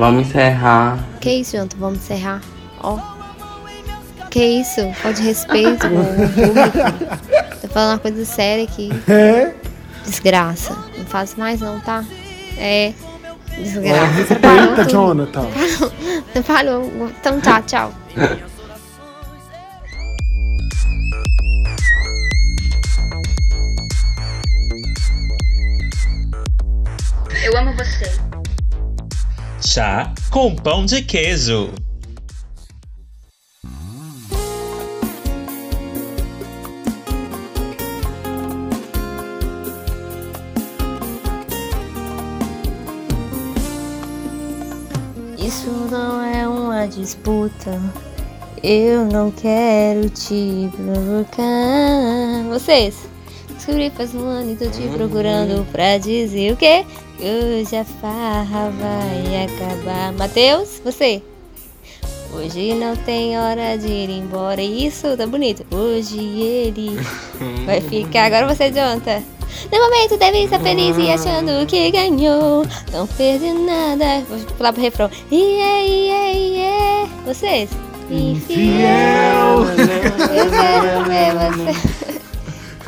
Vamos encerrar. Que isso, Jonathan? Vamos encerrar. Ó. Que isso? Pode respeito, Tô falando uma coisa séria aqui. É? Desgraça. Não faço mais não, tá? É. Desgraça. Respeita, Jonathan. Não falou. Então tá, tchau. Chá com pão de queijo. Isso não é uma disputa. Eu não quero te provocar. Vocês? Descobri faz um ano e tô te procurando pra dizer o quê? Que hoje a farra vai acabar. Matheus, você? Hoje não tem hora de ir embora. Isso, tá bonito. Hoje ele vai ficar. Agora você, Jonathan. No momento deve estar feliz e achando que ganhou. Não perde nada. Vou pular pro refrão. Yeah, yeah, yeah. Vocês? Infiel. Eu quero ver você.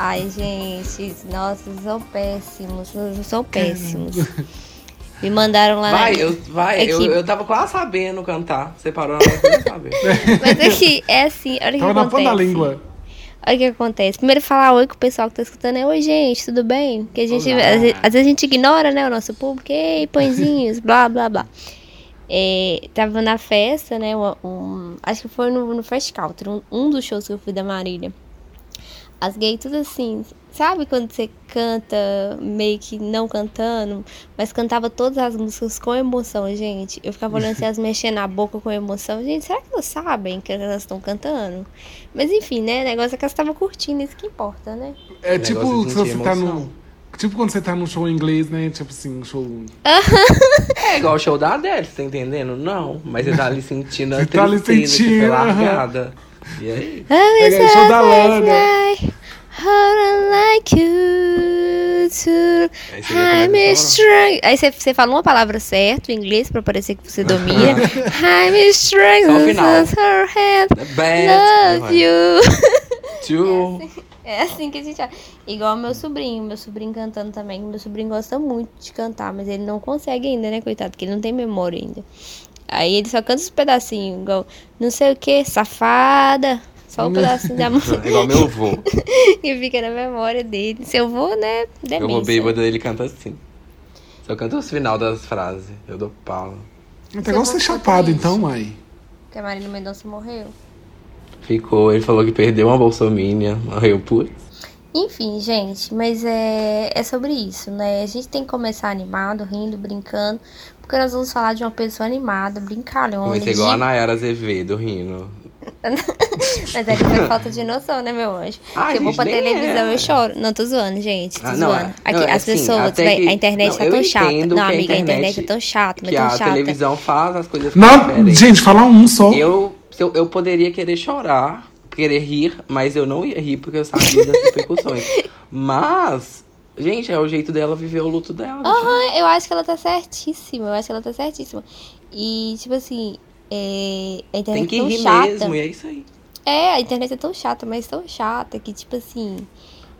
Ai, gente, nossa, são péssimos, são péssimos. Me mandaram lá Vai, na... eu, vai, É eu, que- eu tava quase sabendo cantar. Você parou na hora que eu não sabia. Mas é que é assim, olha o que Tava na acontece. língua. Olha o que acontece. Primeiro falar oi com o pessoal que tá escutando é oi, gente, tudo bem? Porque a gente, às, vezes, às vezes a gente ignora, né, o nosso público. Ei, pãezinhos, blá, blá, blá. É, tava na festa, né, um, um- acho que foi no, no Fast um, um dos shows que eu fui da Marília. As gays tudo assim, sabe quando você canta meio que não cantando, mas cantava todas as músicas com emoção, gente. Eu ficava olhando se elas mexendo a boca com emoção. Gente, será que elas sabem que elas estão cantando? Mas enfim, né? O negócio é que elas estavam curtindo, isso que importa, né? É tipo de se você tá no. Tipo quando você tá num show em inglês, né? Tipo assim, um show. É igual o show da Adele, você tá entendendo? Não, mas você tá ali sentindo a Você tá ali tristeza que foi sentindo, aham. E aí? I É, show da Lana. How I like you to I'm strong. Aí você, você fala uma palavra certa em inglês pra parecer que você domina. I'm strong. Só o final. Her hand. Bad. Love you. Two. É assim que a gente. Igual meu sobrinho, meu sobrinho cantando também. Meu sobrinho gosta muito de cantar, mas ele não consegue ainda, né, coitado? Porque ele não tem memória ainda. Aí ele só canta os pedacinhos, igual não sei o que, safada. Só um pedacinho da música Igual meu avô. que fica na memória dele. Se eu vou, né? Eu vou Demência. bêbado, ele canta assim. Só canta os final das frases. Eu dou pau. Até igual você chapado, então, mãe. Que a Marília Mendonça morreu. Ficou, ele falou que perdeu uma bolsominion. Morreu putz. Enfim, gente, mas é, é sobre isso, né? A gente tem que começar animado, rindo, brincando, porque nós vamos falar de uma pessoa animada, brincalhona. Comecei igual a de- Nayara Azevedo rindo. Mas é que foi falta de noção, né, meu anjo? Ah, Se eu vou pra televisão, é. eu choro. Não, tô zoando, gente. Tô Ah, não, zoando. é- Aqui, não, as assim, pessoas, que- a internet não, tá tão chata. Não, que a amiga, a internet internet- é tão chata, mas tão a chata. televisão faz as coisas Não, diferentes. gente, falar um só. Eu, eu, eu poderia querer chorar, querer rir, mas eu não ia rir porque eu sabia das repercussões. Mas, gente, é o jeito dela viver o luto dela. Aham, eu acho que ela tá certíssima. Eu acho que ela tá certíssima. E, tipo assim, é, a internet Tem que é tão rir chata. mesmo, e é isso aí. É, a internet é tão chata, mas tão chata que, tipo assim,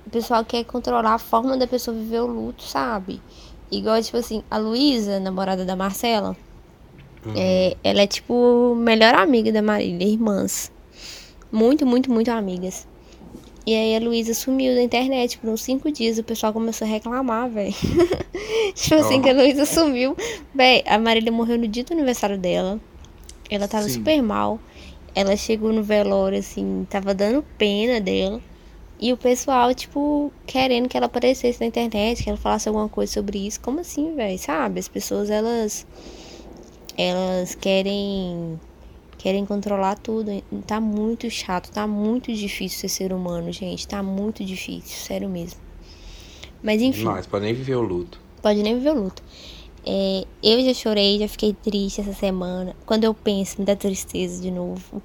o pessoal quer controlar a forma da pessoa viver o luto, sabe? Igual, tipo assim, a Luísa, namorada da Marcela, é, ela é, tipo, melhor amiga da Marília, irmãs. Muito, muito, muito amigas. E aí a Luísa sumiu da internet por uns cinco dias. O pessoal começou a reclamar, velho. tipo assim, que a Luísa sumiu. Véi, a Marília morreu no dia do aniversário dela. Ela tava Sim. super mal. Ela chegou no velório, assim, tava dando pena dela. E o pessoal, tipo, querendo que ela aparecesse na internet, que ela falasse alguma coisa sobre isso. Como assim, velho? Sabe? As pessoas, elas. Elas querem. Querem controlar tudo. Tá muito chato, tá muito difícil ser ser humano, gente. Tá muito difícil, sério mesmo. Mas enfim. Demais, pode nem viver o luto. Pode nem viver o luto. É, eu já chorei, já fiquei triste essa semana. Quando eu penso, me dá tristeza de novo.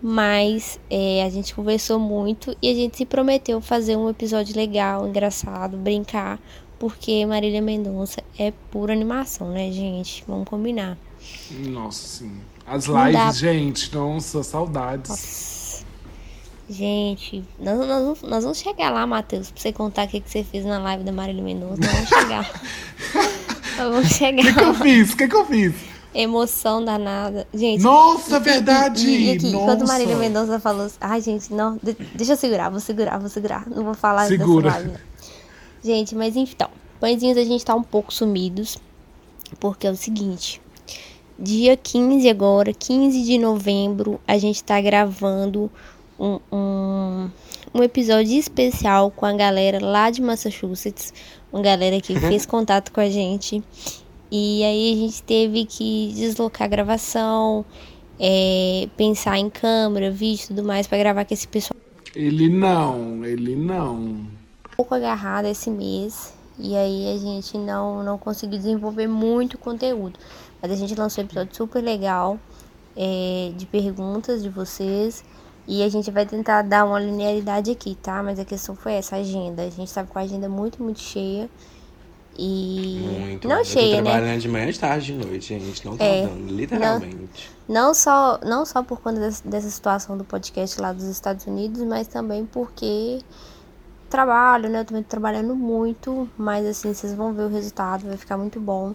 Mas é, a gente conversou muito e a gente se prometeu fazer um episódio legal, engraçado, brincar. Porque Marília Mendonça é pura animação, né, gente? Vamos combinar. Nossa, sim. As lives, gente, nossa, saudades. Gente, nós, nós vamos- nós vamos chegar lá, Matheus, pra você contar o que, que você fez na live da Marília Mendonça. Nós vamos chegar. nós vamos O que, chegar. que eu fiz? O que, que eu fiz? Emoção danada. Gente, Nossa, e- verdade! E, e aqui, quando Nossa. Marília Mendonça falou assim, ai gente, não, de- deixa eu segurar, vou segurar, vou segurar. Não vou falar Segura. live. não. Gente, mas então, pãezinhos a gente tá um pouco sumidos, porque é o seguinte, dia 15 agora, 15 de novembro, a gente tá gravando um, um, um episódio especial com a galera lá de Massachusetts, uma galera que fez contato com a gente. E aí a gente teve que deslocar a gravação, é, pensar em câmera, vídeo e tudo mais pra gravar com esse pessoal Ele não, ele não. um pouco agarrado esse mês. E aí a gente não, não conseguiu desenvolver muito conteúdo. Mas a gente lançou um episódio super legal é, de perguntas de vocês. E a gente vai tentar dar uma linearidade aqui, tá? Mas a questão foi essa, a agenda. A gente tava com a agenda muito, muito cheia. E. Muito. Não eu cheia, tô né? trabalhando de manhã, de tarde, de noite, gente. Não tá É. dando, literalmente. Não só, não só por conta des- dessa situação do podcast lá dos Estados Unidos, mas também porque trabalho, né? Eu também tô trabalhando muito, mas assim, vocês vão ver o resultado, vai ficar muito bom.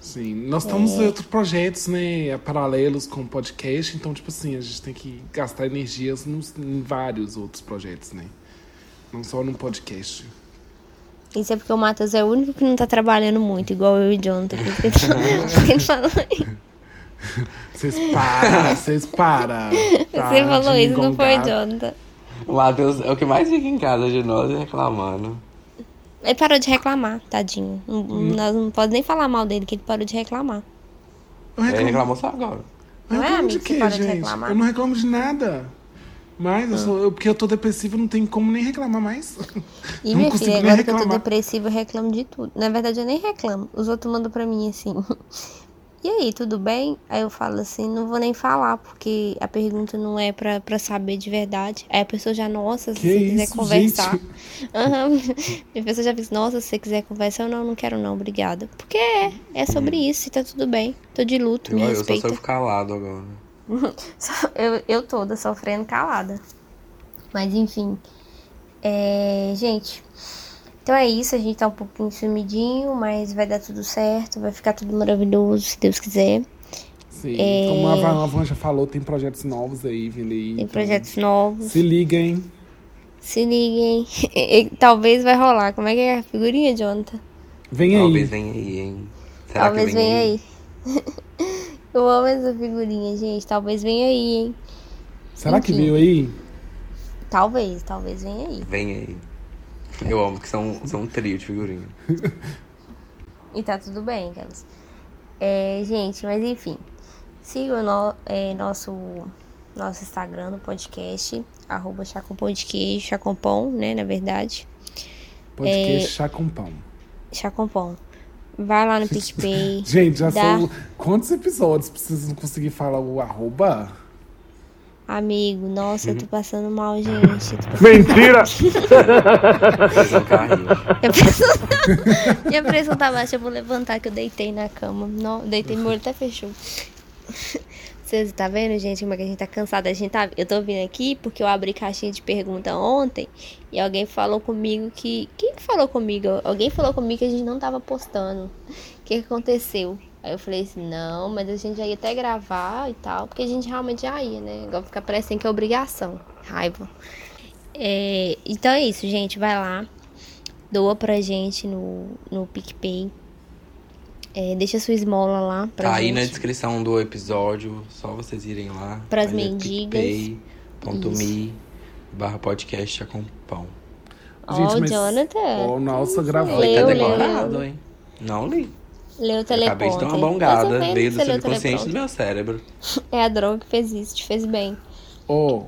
Sim, nós estamos É. em outros projetos, né, paralelos com o podcast, então, tipo assim, a gente tem que gastar energias nos, em vários outros projetos, né? Não só no podcast. Isso é porque o Matheus é o único que não tá trabalhando muito, igual eu e o Jonathan. Falou. Vocês param, vocês param. Você falou isso, não foi. Jonathan? O Matheus é o que mais fica em casa de nós é reclamando. Ele parou de reclamar, tadinho. Não, nós não podemos nem falar mal dele, que ele parou de reclamar. Eu Ele reclamo, reclamou só agora. eu Não é, reclamo de amigo, você quê, de gente? reclamar? Eu não reclamo de nada. Mas, eu sou, eu, porque eu tô depressiva, não tem como nem reclamar mais. E Não minha filha, agora que eu tô reclamar. depressiva, eu reclamo de tudo. Na verdade, eu nem reclamo. Os outros mandam pra mim assim. E aí, tudo bem? Aí eu falo assim, não vou nem falar, porque a pergunta não é pra, pra saber de verdade. Aí a pessoa já, nossa, se Que você quiser isso, conversar. Aham. A pessoa já diz, nossa, se você quiser conversar, eu não, não quero não, obrigada. Porque é, é sobre isso e tá tudo bem. Tô de luto, Eu, me eu só respeita. sou calado agora. Só- Eu, eu toda sofrendo calada. Mas enfim. É, gente. Então é isso. A gente tá um pouquinho sumidinho, mas vai dar tudo certo. Vai ficar tudo maravilhoso, se Deus quiser. Sim, É. como a Van- já falou, tem projetos novos aí, aí. Tem então projetos novos. Se liguem. Se liguem. Talvez vai rolar. Como é que é a figurinha, Jonathan? Vem aí. Talvez venha aí, hein? Será Talvez que vem venha aí. Eu amo essa figurinha, gente. Talvez venha aí, hein? Será que Enfim. veio aí? Talvez, talvez venha aí. Vem aí. Eu amo que são, são um trio de figurinha. E tá tudo bem, Carlos. É, gente, mas enfim. Siga o no- é, nosso, nosso Instagram no podcast, arroba Chacompão de Queijo, Chacompão, né, na verdade. Podcast É. Chá com Pão. Chacompão. Vai lá no PicPay. Gente, já dá- são. Quantos episódios precisam conseguir falar o arroba? Amigo, nossa, eu tô passando mal, gente. Mentira! Minha pressão, minha pressão tá baixa, eu vou levantar que eu deitei na cama. Não, deitei, meu olho até fechou. Vocês tá vendo, gente, como é que a gente tá cansada? A gente tá, eu tô vindo aqui porque eu abri caixinha de pergunta ontem e alguém falou comigo que. Quem que falou comigo? Alguém falou comigo que a gente não tava postando. O que, que aconteceu? Aí eu falei assim, não, mas a gente já ia até gravar e tal, porque a gente realmente já ia, né? Agora fica parecendo que é obrigação. Raiva. É, então é isso, gente. Vai lá doa pra gente no, no PicPay. É, deixa sua esmola lá pra Tá aí gente. na descrição do episódio, só vocês irem lá. Pras Aí mendigas. picpay.me barra podcast com pão. Ó, Gente, o mas- Jonathan. Ó, nossa, gravou. Tá leu. hein? Não li. Leu o Eu teleprompter. Acabei de dar uma bongada, veio do subconsciente do meu cérebro. É a droga que fez isso, te fez bem. Ó,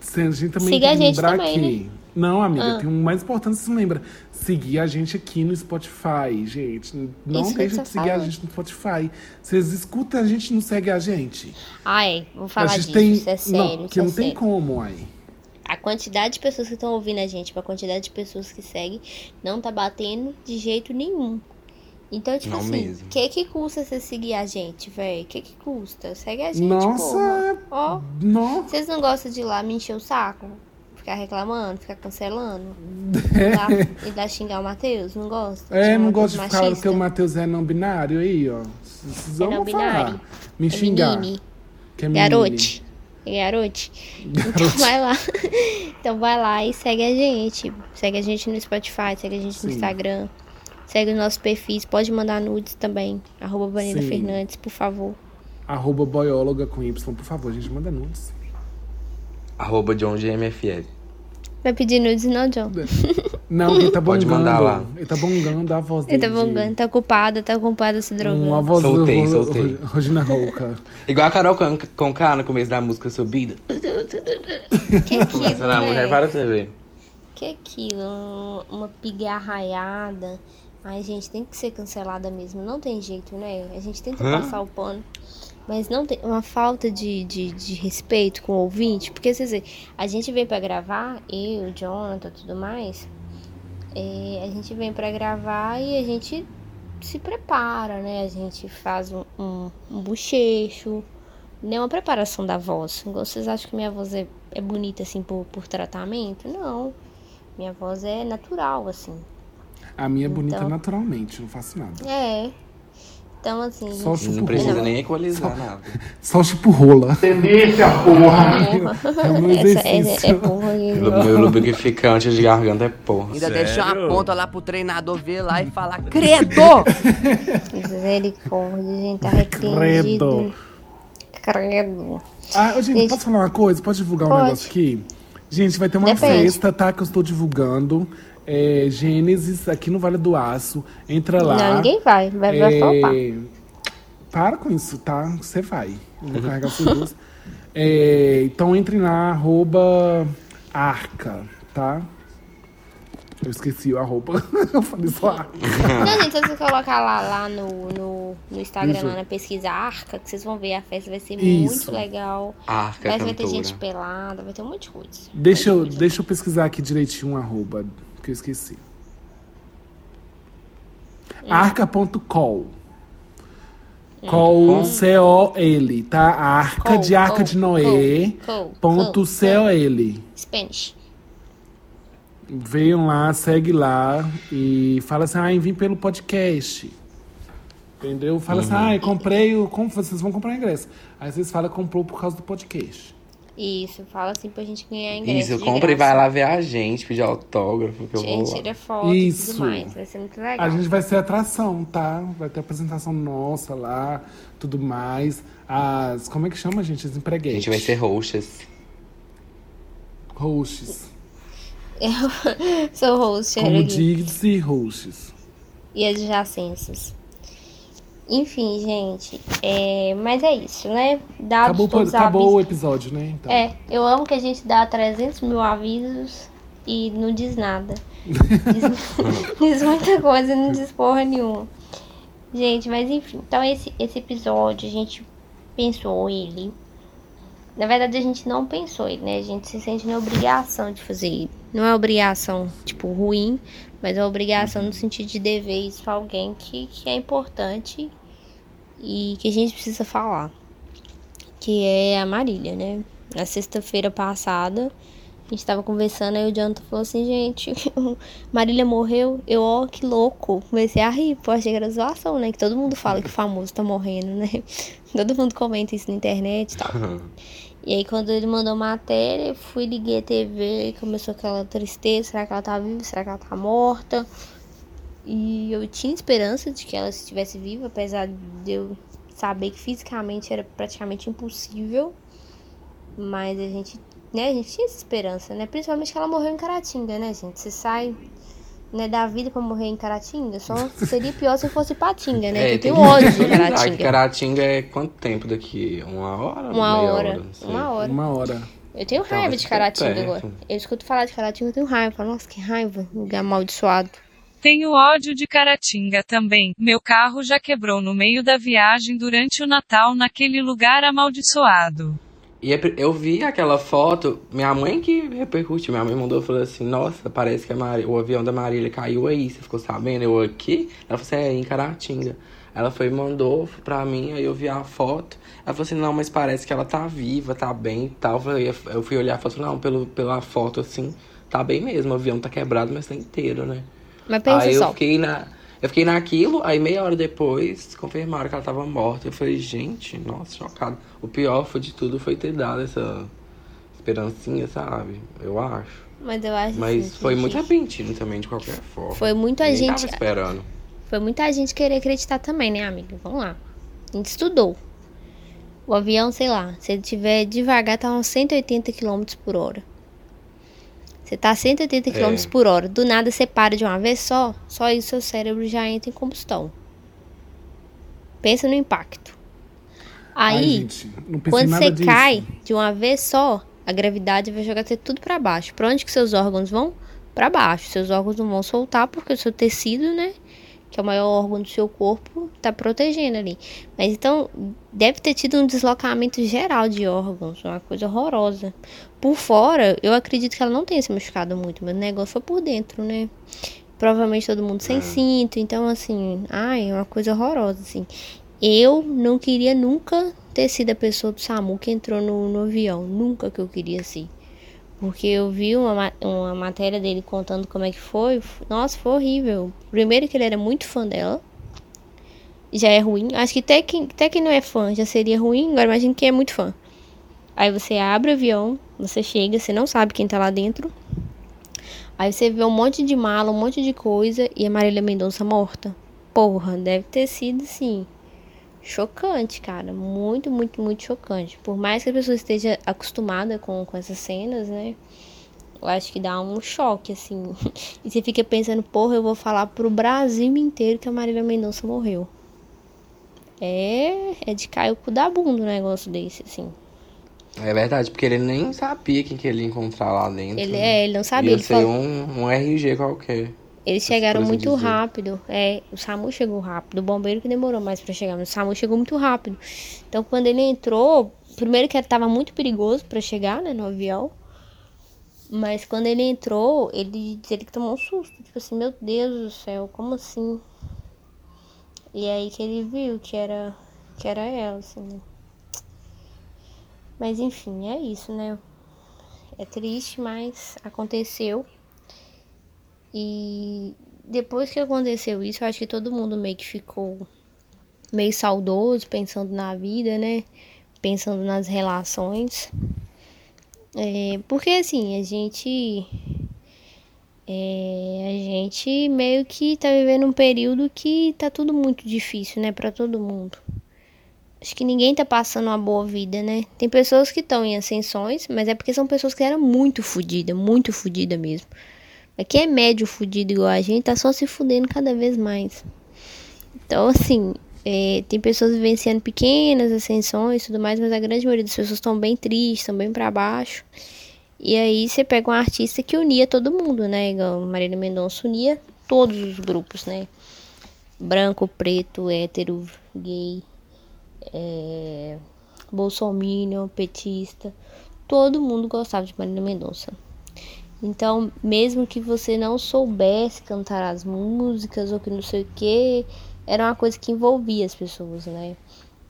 se a gente também Siga tem a gente lembrar também, que. né? Não, amiga, Ah. tem um mais importante, você lembra. Seguir a gente aqui no Spotify, gente. Não Isso deixa de seguir a falou. gente no Spotify. Vocês escutam a gente e não segue a gente. Ah, é. Vou a falar gente disso. tem. Isso é sério. não, isso que é não tem sério. como, aí. A quantidade de pessoas que estão ouvindo a gente, pra quantidade de pessoas que seguem, não tá batendo de jeito nenhum. Então, tipo Não assim, mesmo. o que que custa você seguir a gente, velho? O que que custa? Segue a gente, Nossa. Ó, Nossa. vocês não gostam de ir lá me encher o saco? Ficar reclamando, ficar cancelando? Lá, ir lá xingar o Matheus? Não gosta? É, não gosto de machista? que o Matheus é não binário aí, ó. Vocês É não binário. falar. Me É xingar. menine. Que é. Garote. É garote. Então vai lá. Então vai lá e segue a gente. Segue a gente no Spotify, segue a gente no Sim. Instagram. Segue os nossos perfis. Pode mandar nudes também. Arroba Vanessa Sim. Fernandes, por favor. Arroba boióloga com Y, por favor, gente, manda nudes. Arroba John GMFL. Vai pedir nudes não, John? Não, ele tá Pode bongando. mandar lá. Ele tá bongando a voz Ele dele. tá bongando, tá ocupado, tá ocupado se drogando. Uma voz Soltei, do, soltei. Regina Rouca. Igual a Carol Con- Conká no começo da música Subida. Que aquilo, Começa na mulher, para você ver. Que aquilo? Um- Uma pigarraiada. Ai, gente, tem que ser cancelada mesmo. Não tem jeito, né? A gente tenta Hã? passar o pano. Mas não tem uma falta de, de, de respeito com o ouvinte. Porque, dizer, a gente vem pra gravar, eu, Jonathan, tudo mais. é, a gente vem pra gravar e a gente se prepara, né? A gente faz um, um, um bochecho, né? Uma preparação da voz. Vocês acham que minha voz é, é bonita, assim, por, por tratamento? Não. Minha voz é natural, assim. A minha é bonita Então. naturalmente, não faço nada. É. Então, assim, Só gente, Não precisa Não. nem equalizar nada. Só tipo rola. porra. É o meu Essa é, exercício. é porra. Meu meu lubrificante de garganta é porra. Ainda deixa uma Sério? ponta lá pro treinador ver lá e falar, credo! Misericórdia, gente, tá repreendido. Credo. Ah, gente, Gente. posso falar uma coisa? Pode divulgar um Pode. negócio aqui? Gente, vai ter uma Depende. festa, tá? Que eu estou divulgando. É, Gênesis, aqui no Vale do Aço. Entra lá. Não, ninguém vai. Vai, vai É, faltar. Para com isso, tá? Você vai. Eu vou carregar suas duas. É, então entre na arroba arca, tá? Eu esqueci o arroba. eu falei só arca. Não, gente, se você colocar lá, lá no, no, no Instagram, Isso. lá na pesquisa Arca, que vocês vão ver, a festa vai ser Isso. muito legal. Arca Vai, vai ter gente pelada, vai ter um monte de coisa. Deixa eu, deixa eu pesquisar aqui direitinho um arroba, que eu esqueci. Arca.col. Col, C-O-L, tá? Arca Col, de Arca col, de Noé. col, Ponto col. Spanish. Venham lá, segue lá e fala assim, ah, vim pelo podcast. Entendeu? Fala assim, ah, comprei o. Como vocês vão comprar ingresso? Aí vocês falam, comprou por causa do podcast. Isso, fala assim pra gente ganhar ingresso. Isso, compra e vai lá ver a gente, pedir autógrafo, que eu vou Gente, lá. tira foto e Isso. tudo mais. Vai ser muito legal. A gente vai ser atração, tá? Vai ter apresentação nossa lá, tudo mais. As. Como é que chama, gente? As A empreguetes. gente vai ser roxas. Hosts. Eu sou host Como diz e hosts. e adjacências. Enfim, gente. É... Mas é isso, né? Dados Acabou, todos acabou o avisos. episódio, né? Então. É, eu amo que a gente dá 300 mil avisos e não diz nada. Diz, diz muita coisa e não diz porra nenhuma. Gente, mas enfim. Então esse, esse episódio a gente pensou ele. Na verdade a gente não pensou ele, né? A gente se sente na obrigação de fazer ele. Não é obrigação, tipo, ruim, mas é obrigação no sentido de dever isso pra alguém que, que é importante e que a gente precisa falar que é a Marília, né? Na sexta-feira passada, a gente tava conversando, aí o Jonathan falou assim, gente, Marília morreu, eu, ó, que louco. Comecei a rir, pô, achei que era zoação, né? Que todo mundo fala que o famoso tá morrendo, né? Todo mundo comenta isso na internet e tal. E aí, quando ele mandou matéria, eu fui, liguei a TV, começou aquela tristeza, será que ela tá viva, será que ela tá morta? E eu tinha esperança de que ela estivesse viva, apesar de eu saber que fisicamente era praticamente impossível. Mas a gente, né, a gente tinha essa esperança, né? Principalmente que ela morreu em Caratinga, né, gente? Você sai né, da vida pra morrer em Caratinga, só seria pior se fosse Patinga, né? que eu tem tenho que ódio de Caratinga. Caratinga é quanto tempo daqui? Uma hora? Uma Meia hora, sei. uma hora. Uma hora. Eu tenho Então, raiva vai de Caratinga agora. Eu escuto falar de Caratinga, eu tenho raiva. Eu falo, Nossa, que raiva, lugar amaldiçoado. Tenho ódio de Caratinga também. Meu carro já quebrou no meio da viagem durante o Natal naquele lugar amaldiçoado. E é eu vi aquela foto, minha mãe que repercutiu, minha mãe mandou falou assim, nossa, parece que a Mari- o avião da Marília caiu aí, você ficou sabendo? Eu aqui? Ela falou assim, é, em Caratinga. Ela foi mandou pra mim, aí eu vi a foto. Ela falou assim, não, mas parece que ela tá viva, tá bem e tal. Eu fui olhar e falei, não, pelo, pela foto assim, tá bem mesmo, o avião tá quebrado, mas tá inteiro, né? Mas pensa aí eu só. fiquei na. Eu fiquei naquilo, aí meia hora depois confirmaram que ela tava morta. Eu falei, gente, nossa, chocado. O pior foi de tudo foi ter dado essa esperancinha, sabe? Eu acho. Mas eu acho Mas assim, foi gente, muito repentino também, de qualquer forma. Foi muita Ninguém gente. tava esperando. Foi muita gente querer acreditar também, né, amiga? Vamos lá. A gente estudou. O avião, sei lá, se ele tiver devagar, tá uns 180 km por hora. Você tá a 180 km É. por hora, do nada você para de uma vez só, só isso seu cérebro já entra em combustão. Pensa no impacto. Ai, Aí, gente, não pensei quando você disso. cai de uma vez só, a gravidade vai jogar você tudo pra baixo. Pra onde que seus órgãos vão? Pra baixo. Seus órgãos não vão soltar porque o seu tecido, né, que é o maior órgão do seu corpo, tá protegendo ali. Mas então deve ter tido um deslocamento geral de órgãos, uma coisa horrorosa. Por fora, eu acredito que ela não tenha se machucado muito, mas o negócio foi por dentro, né? Provavelmente todo mundo sem cinto, então assim, ai, é uma coisa horrorosa, assim. Eu não queria nunca ter sido a pessoa do SAMU que entrou no, no avião. Nunca que eu queria ser. Porque eu vi uma, ma- uma matéria dele contando como é que foi. Nossa, foi horrível. Primeiro que ele era muito fã dela. Já é ruim. Acho que até quem, até quem não é fã já seria ruim. Agora imagine quem é muito fã. Aí você abre o avião, você chega, você não sabe quem tá lá dentro. Aí você vê um monte de mala, um monte de coisa e a Marília Mendonça morta. Porra, deve ter sido assim. Chocante, cara. Muito, muito, muito chocante. Por mais que a pessoa esteja acostumada com, com essas cenas, né? Eu acho que dá um choque, assim. E você fica pensando, porra, eu vou falar pro Brasil inteiro que a Marília Mendonça morreu. É, é de cair o cu da bunda um negócio desse, assim. É verdade, porque ele nem sabia quem que ele ia encontrar lá dentro. Ele, né? é, ele não sabia. Ia Ele ser falou, um, um RG qualquer. Eles chegaram muito dizer. rápido. É, o SAMU chegou rápido. O bombeiro que demorou mais pra chegar, mas o SAMU chegou muito rápido. Então, quando ele entrou, primeiro que tava muito perigoso pra chegar, né, no avião. Mas quando ele entrou, ele ele que tomou um susto, tipo assim, meu Deus do céu, como assim? E aí que ele viu que era que era ela, assim. né? Mas enfim, é isso, né? É triste, mas aconteceu. E depois que aconteceu isso, eu acho que todo mundo meio que ficou meio saudoso, pensando na vida, né? Pensando nas relações. É, porque assim, a gente. é, a gente meio que tá vivendo um período que tá tudo muito difícil, né, pra todo mundo. Acho que ninguém tá passando uma boa vida, né? Tem pessoas que estão em ascensões, mas é porque são pessoas que eram muito fodidas, muito fodidas mesmo. Mas quem é médio fudido igual a gente tá só se fudendo cada vez mais. Então, assim, é, tem pessoas vivenciando pequenas ascensões e tudo mais, mas a grande maioria das pessoas estão bem tristes, estão bem pra baixo. E aí você pega um artista que unia todo mundo, né? Igual Mendonça unia todos os grupos, né? Branco, preto, hétero, gay, é, petista. Todo mundo gostava de Marília Mendonça. Então, mesmo que você não soubesse cantar as músicas ou que não sei o que, era uma coisa que envolvia as pessoas, né?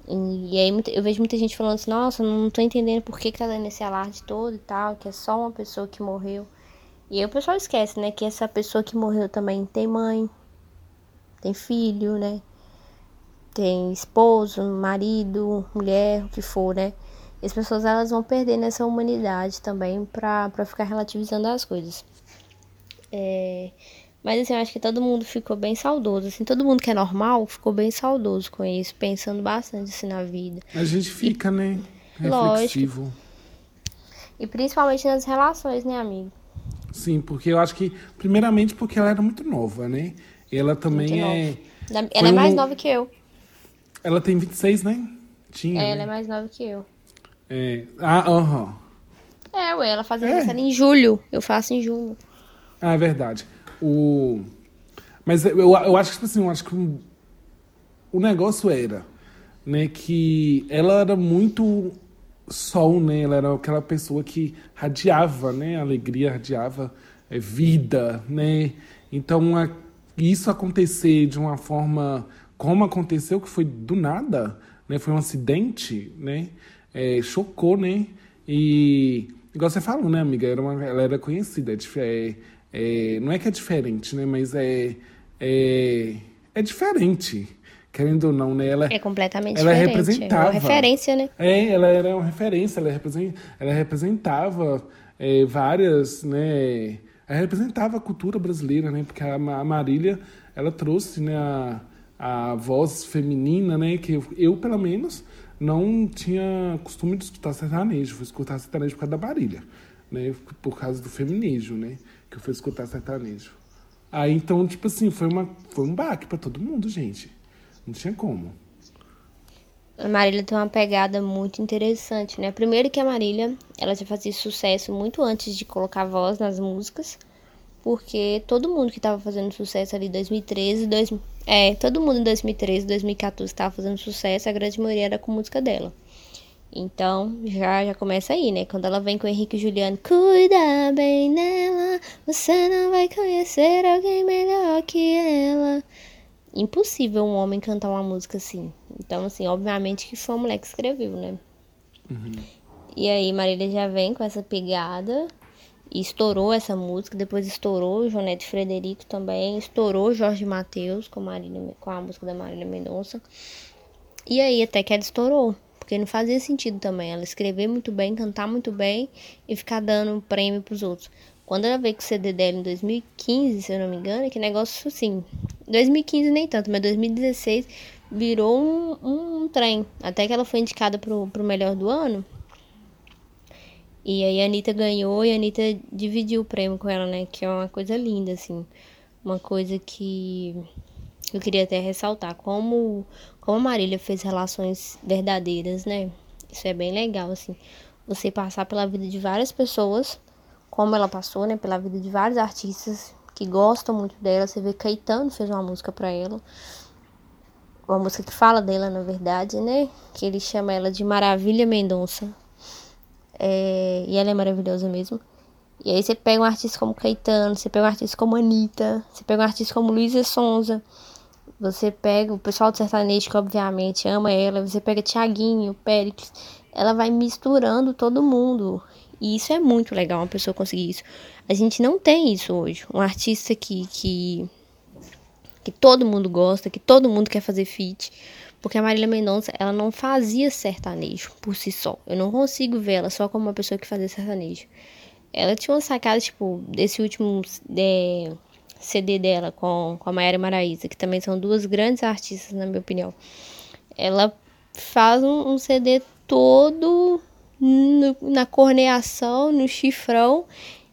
E, e aí eu vejo muita gente falando assim, nossa, não tô entendendo por que, que tá dando esse alarde todo e tal, que é só uma pessoa que morreu. E aí o pessoal esquece, né, que essa pessoa que morreu também tem mãe, tem filho, né? Tem esposo, marido, mulher, o que for, né? E as pessoas elas vão perdendo essa humanidade também pra, pra ficar relativizando as coisas. É, mas assim, eu acho que todo mundo ficou bem saudoso. Assim, todo mundo que é normal ficou bem saudoso com isso, pensando bastante assim na vida. A gente fica, né? Lógico. Reflexivo. E principalmente nas relações, né, amigo? Sim, porque eu acho que, primeiramente, porque ela era muito nova, né? Ela também é. Ela é mais um- nova que eu. Ela tem 26, né? Tinha. É, ela né? é mais nova que eu. É. Ah, aham. É, ué, ela faz É. aniversário em julho. Eu faço em junho. Ah, é verdade. O... Mas eu, eu acho que, tipo assim, eu acho que o, o negócio era, né, que ela era muito sol, né? Ela era aquela pessoa que radiava, né? Alegria, radiava é, vida, né? Então, a, isso acontecer de uma forma como aconteceu, que foi do nada, né? Foi um acidente, né? É, chocou, né? E igual você falou, né, amiga? Era uma, ela era conhecida. É, é, não é que é diferente, né? Mas é, é, é diferente querendo ou não, né? Ela, É completamente ela diferente. representava. É uma referência, né? É, ela era uma referência, ela, ela representava é, várias, né? Ela representava a cultura brasileira, né? Porque a, a Marília, ela trouxe, né? A, a voz feminina, né? Que eu, eu, pelo menos, não tinha costume de escutar sertanejo. Fui escutar sertanejo por causa da Marília, né? Por causa do feminismo, né? Que eu fui escutar sertanejo. Aí, então, tipo assim, foi, uma, foi um baque pra todo mundo, gente. Não tinha como. A Marília tem uma pegada muito interessante, né? Primeiro que a Marília, ela já fazia sucesso muito antes de colocar voz nas músicas, porque todo mundo que tava fazendo sucesso ali em 2013, dois, é, todo mundo em 2013, 2014 tava fazendo sucesso, a grande maioria era com música dela. Então, já já começa aí, né? Quando ela vem com o Henrique e Juliano, cuida bem dela, você não vai conhecer alguém melhor que ela impossível um homem cantar uma música assim. Então, assim, obviamente que foi uma mulher que escreveu, né? E aí, Marília já vem com essa pegada e estourou essa música. Depois estourou Jonete Frederico também. Estourou Jorge Matheus com, Marília, com a música da Marília Mendonça. E aí, até que ela estourou. Porque não fazia sentido também ela escrever muito bem, cantar muito bem e ficar dando prêmio pros outros. Quando ela veio com o CD dela em 2015, se eu não me engano, que negócio assim. 2015 nem tanto, mas 2016 virou um, um trem. Até que ela foi indicada pro, pro melhor do ano. E aí a Anitta ganhou e a Anitta dividiu o prêmio com ela, né? Que é uma coisa linda, assim. Uma coisa que eu queria até ressaltar. Como, como a Marília fez relações verdadeiras, né? Isso é bem legal, assim. Você passar pela vida de várias pessoas, como ela passou, né? Pela vida de vários artistas que gostam muito dela. Você vê Caetano fez uma música pra ela. Uma música que fala dela, na verdade, né? Que ele chama ela de Maravilha Mendonça. É, e ela é maravilhosa mesmo. E aí você pega um artista como Caetano, você pega um artista como Anitta, você pega um artista como Luísa Sonza, você pega o pessoal do sertanejo que obviamente ama ela, você pega Tiaguinho, Péricles, ela vai misturando todo mundo. E isso é muito legal, uma pessoa conseguir isso. A gente não tem isso hoje. Um artista que, que, que todo mundo gosta, que todo mundo quer fazer feat. Porque a Marília Mendonça, ela não fazia sertanejo por si só. Eu não consigo ver ela só como uma pessoa que fazia sertanejo. Ela tinha uma sacada, tipo, desse último é, CD dela com, com a Mayara Maraísa, que também são duas grandes artistas, na minha opinião. Ela faz um, um CD todo no- na corneação, no chifrão.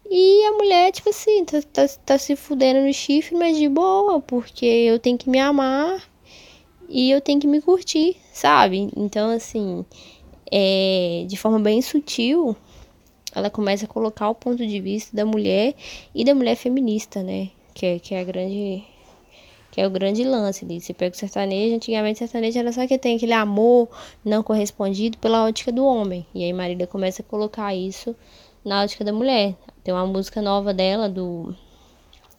E a mulher, tipo assim, tá, tá, tá se fudendo no chifre, mas de boa, porque eu tenho que me amar e eu tenho que me curtir, sabe? Então, assim, é, de forma bem sutil, ela começa a colocar o ponto de vista da mulher e da mulher feminista, né? Que é, que é a grande. Que é o grande lance ali. Você pega o sertanejo, antigamente o sertanejo era só que tem aquele amor não correspondido pela ótica do homem. E aí Marília começa a colocar isso na ótica da mulher. Tem uma música nova dela, do,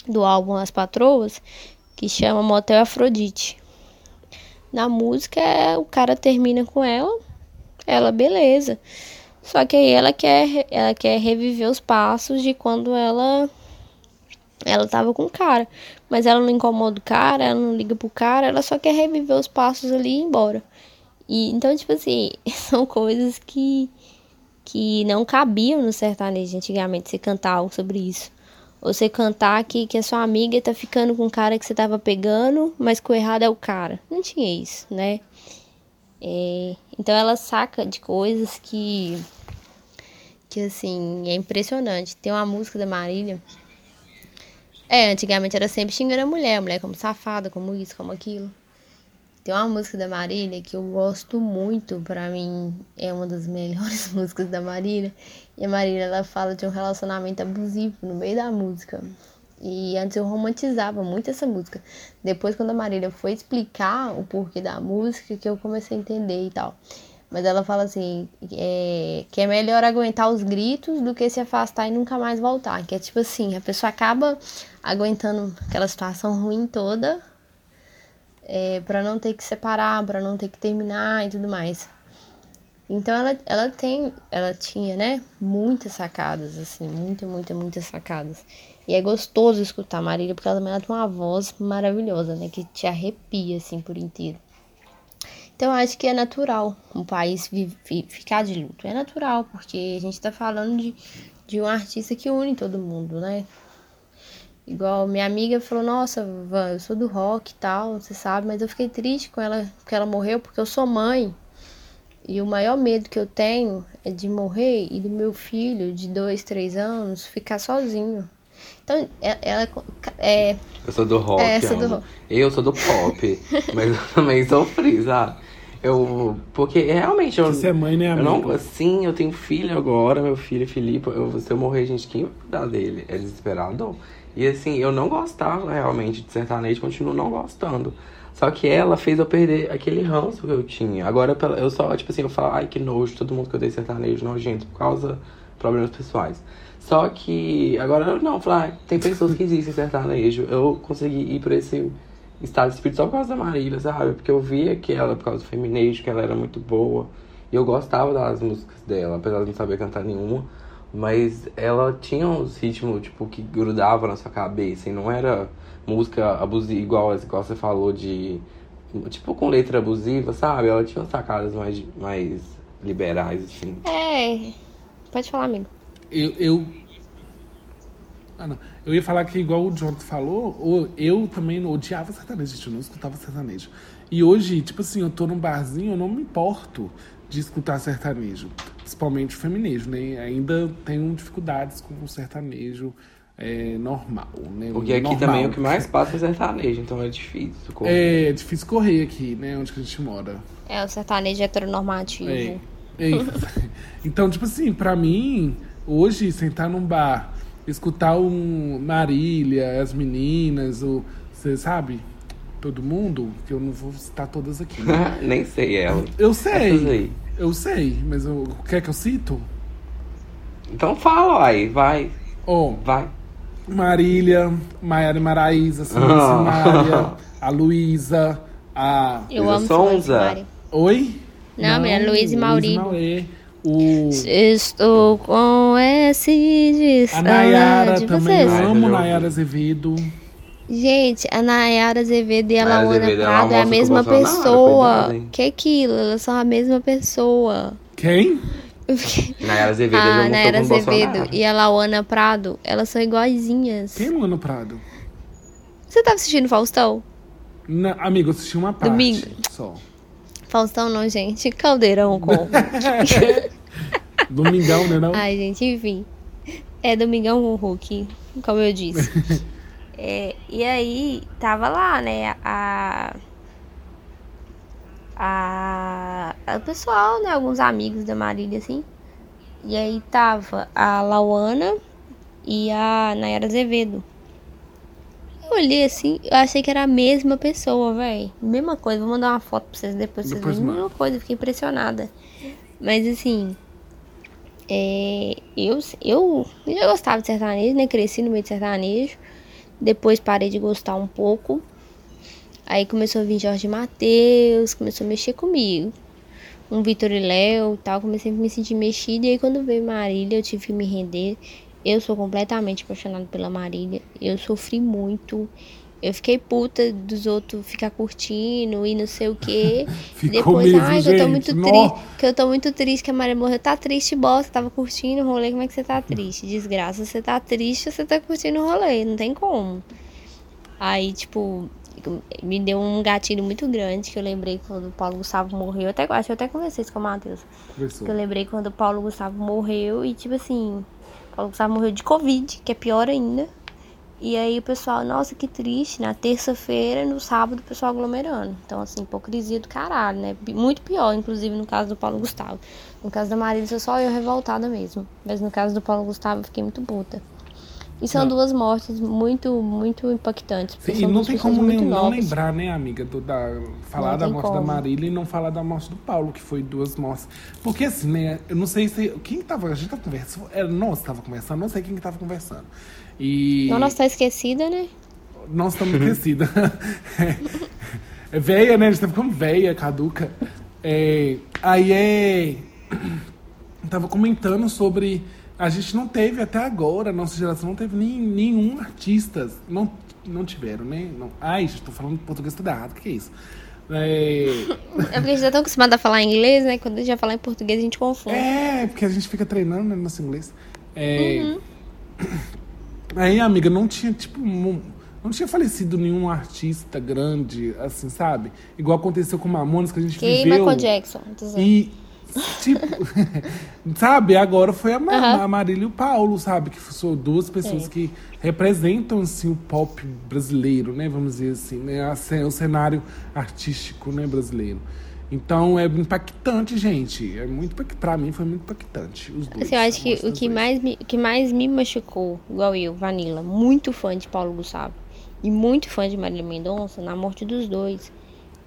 do álbum As Patroas, que chama Motel Afrodite. Na música, o cara termina com ela, ela, beleza. Só que aí ela quer, ela quer reviver os passos de quando ela ela tava com o cara. Mas ela não incomoda o cara, ela não liga pro cara, ela só quer reviver os passos ali e ir embora. E então, tipo assim, são coisas que que não cabiam no sertanejo antigamente, você cantar algo sobre isso. Ou você cantar que, que a sua amiga tá ficando com o cara que você tava pegando, mas que o errado é o cara. Não tinha isso, né? É, então ela saca de coisas que que assim é impressionante. Tem uma música da Marília. É, antigamente era sempre xingando a mulher, a mulher como safada, como isso, como aquilo. Tem uma música da Marília que eu gosto muito, pra mim é uma das melhores músicas da Marília. E a Marília ela fala de um relacionamento abusivo no meio da música. E antes eu romantizava muito essa música. Depois, quando a Marília foi explicar o porquê da música, que eu comecei a entender e tal. Mas ela fala assim, é, que é melhor aguentar os gritos do que se afastar e nunca mais voltar. Que é tipo assim, a pessoa acaba aguentando aquela situação ruim toda é, para não ter que separar, para não ter que terminar e tudo mais. Então ela, ela tem, ela tinha, né, muitas sacadas, assim, muitas, muitas, muitas sacadas. E é gostoso escutar a Marília, porque ela também tem uma voz maravilhosa, né, que te arrepia, assim, por inteiro. Então eu acho que é natural um país ficar de luto. É natural, porque a gente tá falando de, de um artista que une todo mundo, né? Igual minha amiga falou, nossa, Van, eu sou do rock e tal, você sabe, mas eu fiquei triste com ela, porque ela morreu, porque eu sou mãe. E o maior medo que eu tenho é de morrer e do meu filho de dois, três anos ficar sozinho. Então, é, ela é. Eu sou do rock. É, sou do rock. Eu sou do pop, mas eu também sofri, sabe? Eu. Porque realmente eu. Você é mãe, né, amigo? Não, sim, eu tenho filho agora, meu filho Felipe. Eu, se eu morrer, gente, quem vai cuidar dele? É desesperador. E assim, eu não gostava realmente de sertanejo, continuo não gostando. Só que ela fez eu perder aquele ranço que eu tinha. Agora eu só, tipo assim, eu falo, ai que nojo, todo mundo que eu dei sertanejo nojento por causa de problemas pessoais. Só que agora não, falar, ah, tem pessoas que existem sertanejo. Eu consegui ir por esse estado de espírito só por causa da Marília, sabe? Porque eu via que ela, por causa do feminejo, que ela era muito boa. E eu gostava das músicas dela, apesar de não saber cantar nenhuma. Mas ela tinha uns ritmos, tipo, que grudavam na sua cabeça. E não era música abusiva, igual, igual você falou de. Tipo, com letra abusiva, sabe? Ela tinha sacadas mais, mais liberais, assim. É. Pode falar, amigo. Eu. eu... Ah, não. Eu ia falar que, igual o Jonathan falou, eu também odiava sertanejo, gente. Eu não escutava sertanejo. E hoje, tipo assim, eu tô num barzinho, eu não me importo de escutar sertanejo. Principalmente o feminejo, né? Ainda tenho dificuldades com o sertanejo é, normal, né? Porque aqui normal. também o que mais passa é sertanejo, então é difícil correr. É, difícil correr aqui, né? Onde que a gente mora. É, o sertanejo heteronormativo. É. é então, tipo assim, pra mim, hoje, sentar num bar, escutar um Marília, as meninas, ou, você sabe? Todo mundo, que eu não vou citar todas aqui. Né? Nem sei ela. Eu sei. Eu sei, mas eu, quer que eu cito? Então fala aí, vai. Ó, oh, vai. Marília, Maiara Maraísa, Maria, a Luísa, a. Eu amo Sonza. Oi? Não, minha Luísa e Mauri. O... Estou com esse A Nayara também, eu amo Nayara Azevedo. Gente, a Nayara Azevedo e a Laona é Prado é a mesma pessoa. Que é aquilo? Elas são a mesma pessoa. Quem? Nayara Azevedo ah, Nayara Azevedo e a Lauana Prado, elas são iguaizinhas. Quem é Lauana Prado? Você tá assistindo Faustão? Não, amigo, eu assisti uma parte Domingo. só. Faustão não, gente. Caldeirão com. Domingão, né não? Ai, gente, enfim. É Domingão com Hulk, como eu disse. é, e aí, tava lá, né, a a, a o pessoal, né? Alguns amigos da Marília, assim. E aí tava a Lauana e a Nayara Azevedo. Eu olhei assim, eu achei que era a mesma pessoa, velho. Mesma coisa, vou mandar uma foto pra vocês depois, depois vocês verem. Mesma coisa, fiquei impressionada. Mas assim, é, eu, eu, eu já gostava de sertanejo, né? Cresci no meio de sertanejo. Depois parei de gostar um pouco. Aí começou a vir Jorge Matheus, começou a mexer comigo. Um Vitor e Léo e tal, comecei a me sentir mexida. E aí quando veio Marília, eu tive que me render. Eu sou completamente apaixonada pela Marília. Eu sofri muito. Eu fiquei puta dos outros ficar curtindo e não sei o quê. Depois, mesmo, ai, que eu tô muito triste. Que eu tô muito triste que a Maria morreu. Tá triste, bosta. Tava curtindo o rolê. Como é que você tá triste? Desgraça, você tá triste, você tá curtindo o rolê. Não tem como. Aí, tipo, me deu um gatilho muito grande que eu lembrei quando o Paulo Gustavo morreu. Eu até, acho que eu até conversei isso com o Matheus. Que eu lembrei quando o Paulo Gustavo morreu e, tipo assim, o Paulo Gustavo morreu de Covid, que é pior ainda. E aí o pessoal, nossa, que triste. Na terça-feira, no sábado, o pessoal aglomerando. Então, assim, hipocrisia do caralho, né? Muito pior, inclusive, no caso do Paulo Gustavo. No caso da Marília, sou só eu revoltada mesmo. Mas no caso do Paulo Gustavo, eu fiquei muito puta. E são duas mortes muito, muito impactantes. Sim, e não tem como nem, não lembrar, né, amiga, do, da, falar Não da morte da como. Marília e não falar da morte do Paulo, que foi duas mortes. Porque assim, né, eu não sei se. Quem tava. A gente tava conversando. Era nós que tava conversando, não sei quem que tava conversando. E. Não, nossa, tá esquecida, né? Nós estamos esquecidos. é véia, né? A gente tá ficando véia, caduca. É, aí é. Tava comentando sobre. A gente não teve até agora, nossa geração não teve nem, nenhum artista. Não, não tiveram, né? Não. Ai, já tô falando português tudo errado, o que, é isso? É, É porque a gente tá tão acostumado a falar inglês, né? Quando a gente vai falar em português, a gente confunde. É, porque a gente fica treinando né, nosso inglês. É... Aí, amiga, não tinha, tipo, não tinha falecido nenhum artista grande, assim, sabe? Igual aconteceu com Mamonas, que a gente Que viveu. Michael Jackson. E, tipo, sabe, agora foi a, Ma Aham. a Marília e o Paulo, sabe? Que são duas pessoas Sim. que representam, assim, o pop brasileiro, né? Vamos dizer assim, né? O cenário artístico, né, brasileiro. Então, é impactante, gente. É muito. Pra mim, foi muito impactante, os dois. Assim, eu acho que o que dois. mais, me, que mais me machucou, igual eu, Vanilla, muito fã de Paulo Gustavo e muito fã de Marília Mendonça, na morte dos dois,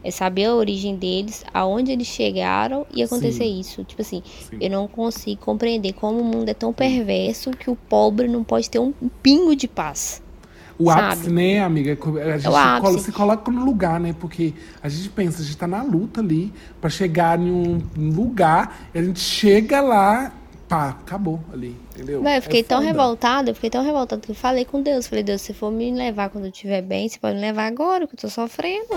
é saber a origem deles, aonde eles chegaram e acontecer Sim. isso. Tipo assim, Sim. eu não consigo compreender como o mundo é tão perverso que o pobre não pode ter um pingo de paz. O sabe? ápice, né, amiga? A gente ápice. colo- se coloca no lugar, né? Porque a gente pensa, a gente tá na luta ali pra chegar em um lugar, e a gente chega lá, pá, acabou ali, entendeu? Eu fiquei É tão foda. revoltada, eu fiquei tão revoltada que eu falei com Deus. Falei, Deus, se for me levar quando eu estiver bem, você pode me levar agora, que eu tô sofrendo.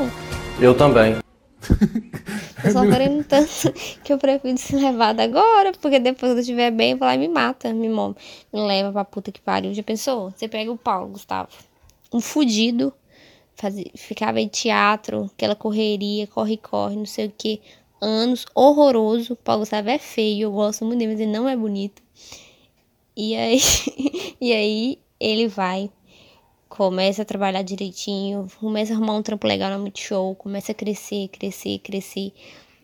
Eu também. Tô sofrendo tanto que eu prefiro ser levada agora, porque depois quando eu estiver bem, vai lá e me mata, me, me leva pra puta que pariu. Já pensou? Você pega o Paulo, Gustavo, um fudido, fazia, ficava em teatro, aquela correria, corre, corre, não sei o que, anos, horroroso. Paulo Gustavo é feio, eu gosto muito dele, mas ele não é bonito. E aí, e aí ele vai, começa a trabalhar direitinho, começa a arrumar um trampo legal na Multishow, começa a crescer, crescer, crescer,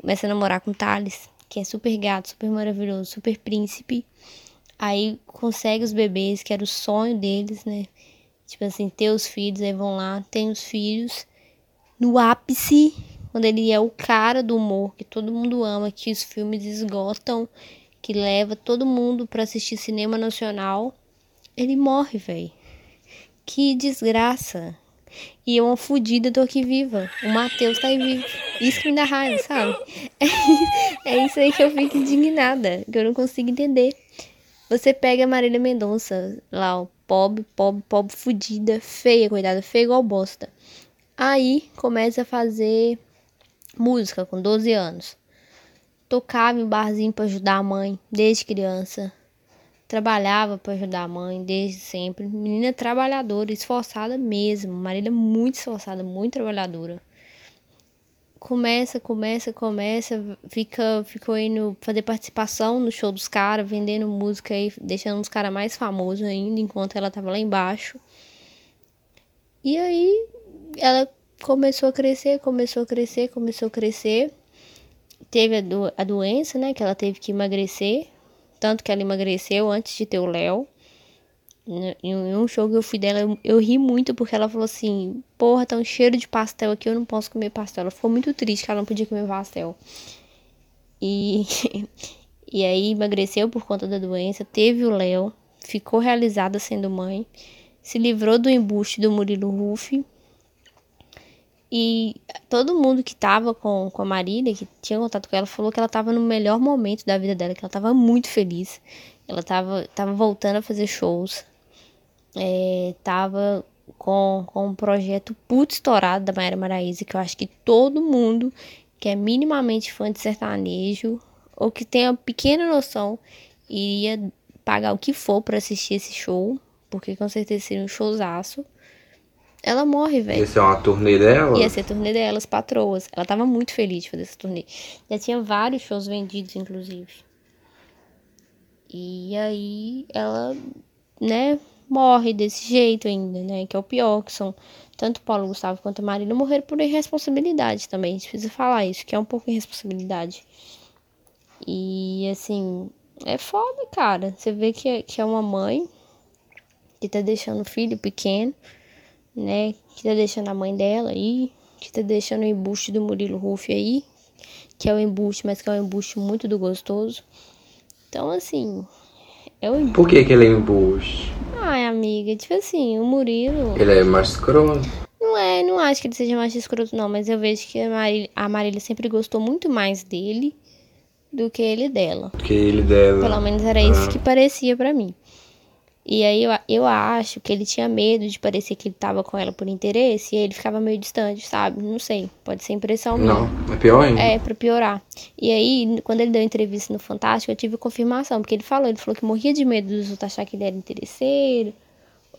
começa a namorar com Thales, que é super gato, super maravilhoso, super príncipe. Aí consegue os bebês, que era o sonho deles, né? Tipo assim, ter os filhos, aí vão lá, tem os filhos. No ápice, quando ele é o cara do humor, que todo mundo ama, que os filmes esgotam, que leva todo mundo pra assistir cinema nacional, ele morre, velho. Que desgraça. E eu, uma fudida, tô aqui viva. O Matheus tá aí vivo. Isso que me dá raiva, sabe? É isso aí que eu fico indignada, que eu não consigo entender. Você pega a Marília Mendonça, lá, ó, pobre, pobre, pobre, fudida, feia, coitada, feia igual bosta. Aí começa a fazer música com 12 anos. Tocava em barzinho pra ajudar a mãe desde criança. Trabalhava pra ajudar a mãe desde sempre. Menina trabalhadora, esforçada mesmo. Marília muito esforçada, muito trabalhadora. Começa, começa, começa, fica, ficou indo fazer participação no show dos caras, vendendo música aí, deixando os caras mais famosos ainda, enquanto ela tava lá embaixo. E aí ela começou a crescer, começou a crescer, começou a crescer. Teve a, do- a doença, né? Que ela teve que emagrecer. Tanto que ela emagreceu antes de ter o Léo. Em um show que eu fui dela, eu, eu ri muito porque ela falou assim: Porra, tá um cheiro de pastel aqui, eu não posso comer pastel. Ela ficou muito triste que ela não podia comer pastel. E, e aí emagreceu por conta da doença, teve o Léo, ficou realizada sendo mãe, se livrou do embuste do Murilo Ruff. E todo mundo que tava com, com a Marília, que tinha contato com ela, falou que ela tava no melhor momento da vida dela, que ela tava muito feliz. Ela tava, tava voltando a fazer shows. É, tava com, com um projeto puto estourado da Maíra Maraíza, que eu acho que todo mundo que é minimamente fã de sertanejo, ou que tem uma pequena noção, iria pagar o que for pra assistir esse show, porque com certeza seria um showzaço. Ela morre, velho. Esse é uma turnê dela? Ia ser a turnê delas, patroas. Ela tava muito feliz de fazer essa turnê. Já tinha vários shows vendidos, inclusive. E aí ela, né, morre desse jeito ainda, né? Que é o pior, que são tanto Paulo Gustavo quanto a Marília morreram por irresponsabilidade também. A gente precisa falar isso, que é um pouco irresponsabilidade. E assim, é foda, cara. Você vê que é, que é uma mãe que tá deixando o filho pequeno, né? Que tá deixando a mãe dela aí, que tá deixando o embuste do Murilo Ruff aí, que é o embuste, mas que é um embuste muito do gostoso. Então, assim, é o embuste. Por que que ele é embuste? Ai, amiga, tipo assim, o Murilo. Ele é mais escroto. Não é, não acho que ele seja mais escroto, não, mas eu vejo que a Marília, a Marília sempre gostou muito mais dele do que ele dela. Porque ele dela. Pelo menos era isso que parecia pra mim. E aí eu, eu acho que ele tinha medo de parecer que ele tava com ela por interesse e aí ele ficava meio distante, sabe? Não sei, pode ser impressão minha. Não, é pior ainda. É, pra piorar. E aí, quando ele deu entrevista no Fantástico, eu tive confirmação, porque ele falou, ele falou que morria de medo dos outros achar que ele era interesseiro,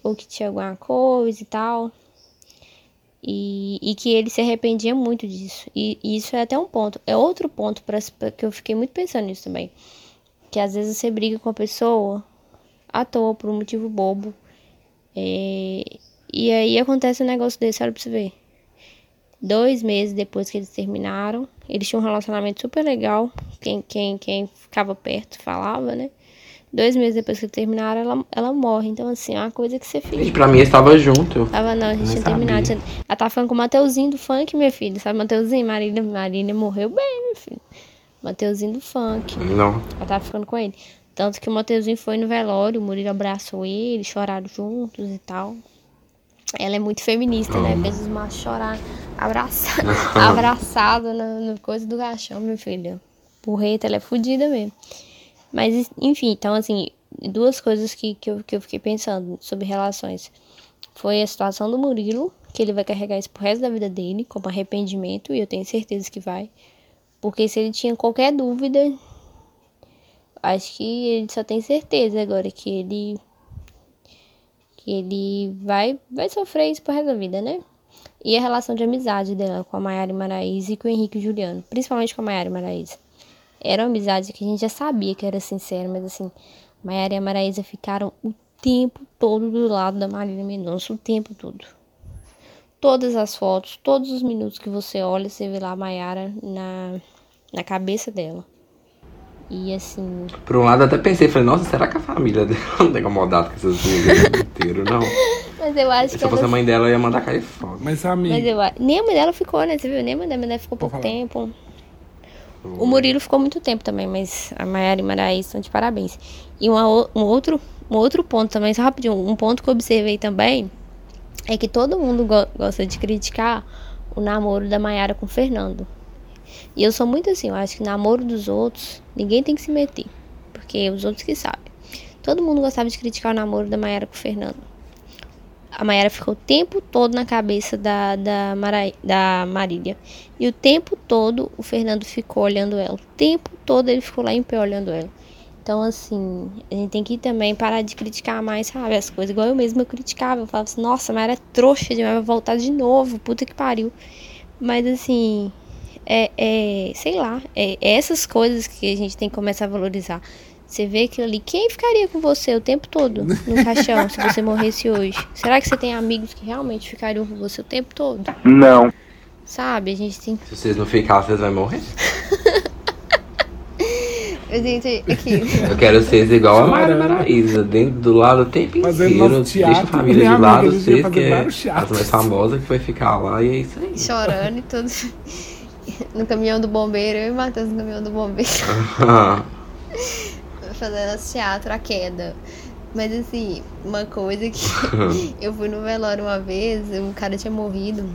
ou que tinha alguma coisa e tal. E, e que ele se arrependia muito disso. E, e isso é até um ponto. É outro ponto para que eu fiquei muito pensando nisso também. Que às vezes você briga com a pessoa à toa, por um motivo bobo. É, e aí acontece um negócio desse, olha pra você ver. Dois meses depois que eles terminaram, eles tinham um relacionamento super legal. Quem, quem, quem ficava perto falava, né? Dois meses depois que eles terminaram, ela, ela morre. Então, assim, é uma coisa que você fica. Gente, pra mim eles estavam juntos. Tava não, a gente tinha terminado. Tinha- Ela tava falando com o Mateuzinho do funk, minha filha. Sabe, Mateuzinho? Marília, Marília morreu bem, meu filho. Mateuzinho do funk. Não. Ela tava ficando com ele. Tanto que o Mateuzinho foi no velório, o Murilo abraçou ele, choraram juntos e tal. Ela é muito feminista, né? Fez os machos chorar abraça... abraçado na, no coisa do caixão, meu filho. Porreta, ela é fodida mesmo. Mas, enfim, então, assim, duas coisas que, que, eu, que eu fiquei pensando sobre relações. Foi a situação do Murilo, que ele vai carregar isso pro resto da vida dele, como arrependimento, e eu tenho certeza que vai. Porque se ele tinha qualquer dúvida, acho que ele só tem certeza agora que ele que ele vai vai sofrer isso pro resto da vida, né? E a relação de amizade dela com a Maiara Maraíza e com o Henrique Juliano, principalmente com a Maiara Maraíza. Era uma amizade que a gente já sabia que era sincera, mas assim, Maiara e a ficaram o tempo todo do lado da Marília Mendonça, o tempo todo. Todas as fotos, todos os minutos que você olha, você vê lá a Maiara na, na cabeça dela. E assim, Por um lado, até pensei, falei, nossa, será que a família dela não tá incomodada com essas tempo inteiro, não? mas eu acho Se que eu fosse a ela mãe dela, eu ia mandar cair fogo. Mas, amigo, Mas eu, a- nem a mãe dela ficou, né? Você viu? Nem a mãe dela, a ficou Pode pouco falar. tempo. O Murilo ficou muito tempo também, mas a Maiara e Maraí estão de parabéns. E uma um, outro, um outro ponto também, só rapidinho, um ponto que eu observei também é que todo mundo go- gosta de criticar o namoro da Maiara com o Fernando. E eu sou muito assim, eu acho que namoro dos outros, ninguém tem que se meter. Porque os outros que sabem. Todo mundo gostava de criticar o namoro da Maiara com o Fernando. A Mayara ficou o tempo todo na cabeça da, da, Mara, da Marília. E o tempo todo o Fernando ficou olhando ela. O tempo todo ele ficou lá em pé olhando ela. Então, assim, a gente tem que também parar de criticar mais, sabe, as coisas. Igual eu mesma eu criticava. Eu falava assim, nossa, a Mayara é trouxa demais, vai voltar de novo, puta que pariu. Mas, assim, é, é sei lá, é, é essas coisas que a gente tem que começar a valorizar. Você vê aquilo ali, quem ficaria com você o tempo todo no caixão se você morresse hoje? Será que você tem amigos que realmente ficariam com você o tempo todo? Não. Sabe, a gente tem Se vocês não ficarem, vocês vão morrer. A gente aqui. Eu quero ser igual a Mara Maraíza, dentro do lado o tempo Fazendo inteiro. Deixa a família de lado, a vocês que é teatros. mais famosas que vai ficar lá e é isso aí. chorando e tudo. No caminhão do bombeiro, eu e o Matheus no caminhão do bombeiro. fazendo teatro, a queda. Mas assim, uma coisa que eu fui no velório uma vez, o cara tinha morrido.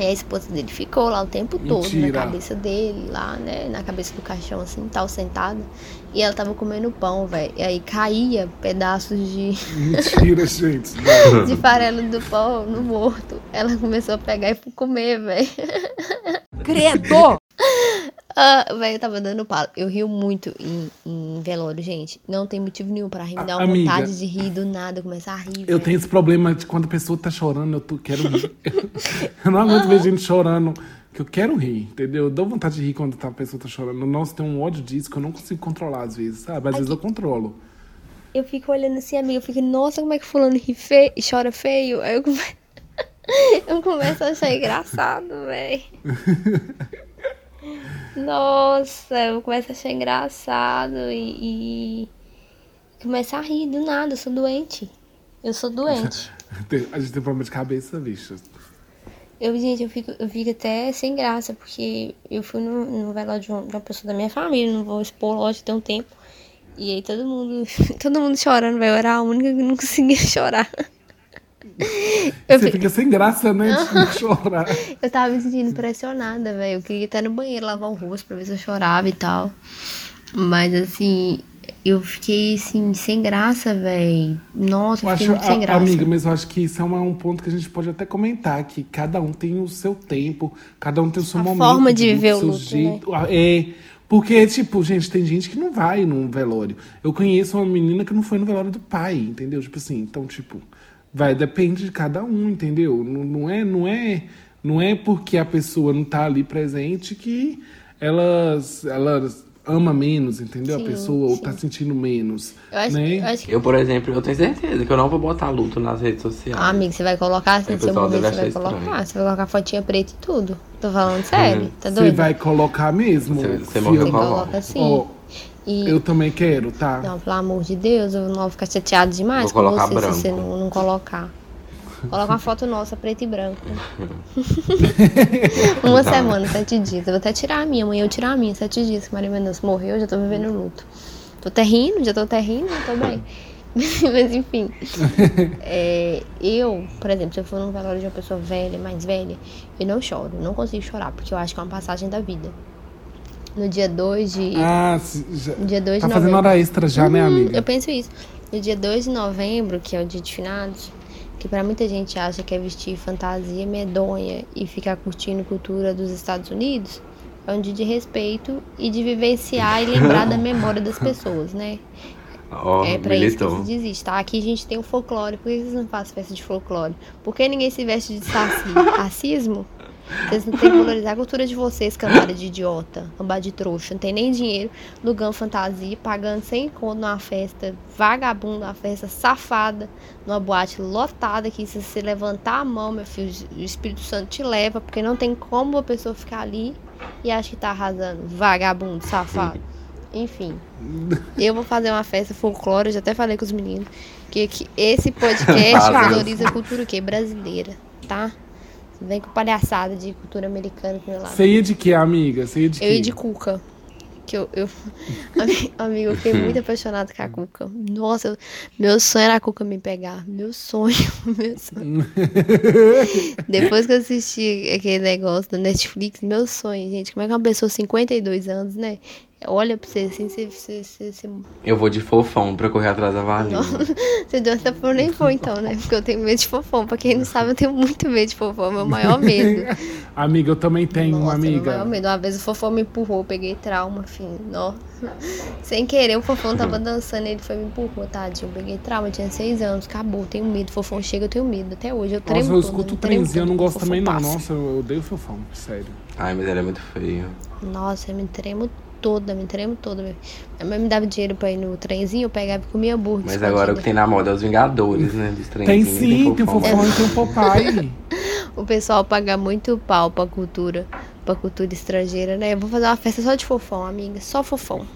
E a esposa dele ficou lá o tempo todo Mentira. na cabeça dele, lá, né? Na cabeça do caixão, assim, tal, sentada. E ela tava comendo pão, velho. E aí caía pedaços de, Mentira, gente. de farelo do pão no morto. Ela começou a pegar e comer, velho. Credo! Ah, velho, eu tava dando palo. Eu rio muito em, em velório, gente. Não tem motivo nenhum pra rir. Me dá uma Amiga. vontade de rir do nada, começar a rir. Eu velho. tenho esse problema de quando a pessoa tá chorando, eu tô, quero rir. Eu não aguento ver gente chorando, que eu quero rir, entendeu? Eu dou vontade de rir quando tá- a pessoa tá chorando. Nossa, tem um ódio disso que eu não consigo controlar às vezes, sabe? Às vezes eu controlo. Eu fico olhando assim, amiga, eu fico, nossa, como é que fulano ri feio, chora feio? Aí eu, come... eu começo a achar engraçado, velho. Nossa, eu começo a achar engraçado e, e começo a rir do nada, eu sou doente. Eu sou doente. A gente tem problema de cabeça, bicho. Eu, gente, eu fico, eu fico até sem graça, porque eu fui no, no velório de, um- uma pessoa da minha família, não vou expor, lógico, tem um tempo. E aí todo mundo, todo mundo chorando, vai orar, a única que não conseguia chorar. Eu, Você fi- fica sem graça, né? De chorar. eu tava me sentindo pressionada, velho. Eu queria até no banheiro lavar o rosto pra ver se eu chorava e tal. Mas assim, eu fiquei assim, sem graça, velho. Nossa, Eu fiquei acho, muito sem graça. amiga, mas eu acho que isso é um ponto que a gente pode até comentar, que cada um tem o seu tempo, cada um tem o seu A momento. forma de viver o seu luto, né? jeito. Ah, É, porque, tipo, gente, tem gente que não vai num velório. Eu conheço uma menina que não foi no velório do pai, entendeu? Tipo assim, então, tipo, vai, depende de cada um, entendeu? Não, não é, não é, não é porque a pessoa não tá ali presente que elas, elas ama menos, entendeu? Sim, a pessoa, ou sim. tá sentindo menos. Eu acho, né? eu acho que Eu, por exemplo, eu tenho certeza que eu não vou botar luto nas redes sociais. Ah, amigo, você vai colocar assim, O se eu pessoal morrer, deve você vai achar colocar. estranho. Você vai colocar fotinha preta e tudo. Tô falando sério, tá Você doido? vai colocar mesmo? Você- você Você coloca assim. Ó, e... eu também quero, tá? Não, pelo amor de Deus, eu não vou ficar chateado demais Vou com colocar você branco. se você não, não colocar. Coloca uma foto nossa, preto e branco. uma Tá. semana, sete dias. Eu vou até tirar a minha. Amanhã eu tirar a minha, sete dias. Que Maria Mendonça morreu, eu já tô vivendo luto. Tô até rindo, já tô até rindo, tô bem. Mas enfim. É, eu, por exemplo, se eu for num velório de uma pessoa velha, mais velha, eu não choro, não consigo chorar, porque eu acho que é uma passagem da vida. No dia 2 de. Ah, já- no dia 2 tá de fazendo novembro. hora extra já, né, Uhum, amiga? Eu penso isso. No dia 2 de novembro, que é o dia de finados, que pra muita gente acha que é vestir fantasia medonha e ficar curtindo cultura dos Estados Unidos, é um dia de respeito e de vivenciar e lembrar da memória das pessoas, né? Ó, É pra isso que se desiste, tá? Aqui a gente tem o folclore. Por que vocês não fazem festa de folclore? Por que ninguém se veste de saci? Racismo? Vocês não têm que valorizar a cultura de vocês, cambada de idiota, cambada de trouxa. Não tem nem dinheiro, lugando fantasia, pagando sem conto numa festa vagabunda, uma festa safada, numa boate lotada, que se você levantar a mão, meu filho, o Espírito Santo te leva, porque não tem como a pessoa ficar ali e acha que tá arrasando. Vagabundo, safado. Enfim. Eu vou fazer uma festa folclore, eu já até falei com os meninos, que, que esse podcast valoriza a cultura o quê? Brasileira, tá? Vem com palhaçada de cultura americana pro meu lado. Você ia de quê, amiga? Você ia de? Eu ia de Cuca. Que eu, eu Ami- amigo, eu fiquei muito apaixonada com a Cuca. Nossa, eu- meu sonho era a Cuca me pegar. Meu sonho, meu sonho. Depois que eu assisti aquele negócio da Netflix, meu sonho, gente, como é que uma pessoa de 52 anos, né? Olha pra você assim, você, você, você, você Eu vou de fofão pra correr atrás da varinha. Você deu essa por nem foi, então, né? Porque eu tenho medo de fofão. Pra quem não sabe, eu tenho muito medo de fofão. É o meu maior medo. Amiga, eu também tenho uma Nossa, meu amiga. maior medo. Uma vez o fofão me empurrou, eu peguei trauma, enfim. Nossa. Sem querer, o fofão tava dançando, ele foi e me empurrou, tadinho. Eu peguei trauma, eu tinha seis anos, acabou. Tenho medo. Fofão chega, eu tenho medo. Até hoje, eu tremo Nossa, eu escuto o trenzinho, eu não gosto o também não. Nossa, eu odeio fofão, sério. Ai, mas ele é muito feio. Nossa, eu me tremo toda, me tremo toda. Minha mãe me dava dinheiro pra ir no trenzinho, eu pegava e comia hambúrguer. Mas agora o que tem na moda é os Vingadores, né? Dos Tem trenzinhos, sim, tem fofão e tem o Popeye. O pessoal paga muito pau pra cultura, pra cultura estrangeira, né? Eu vou fazer uma festa só de fofão, amiga. Só fofão.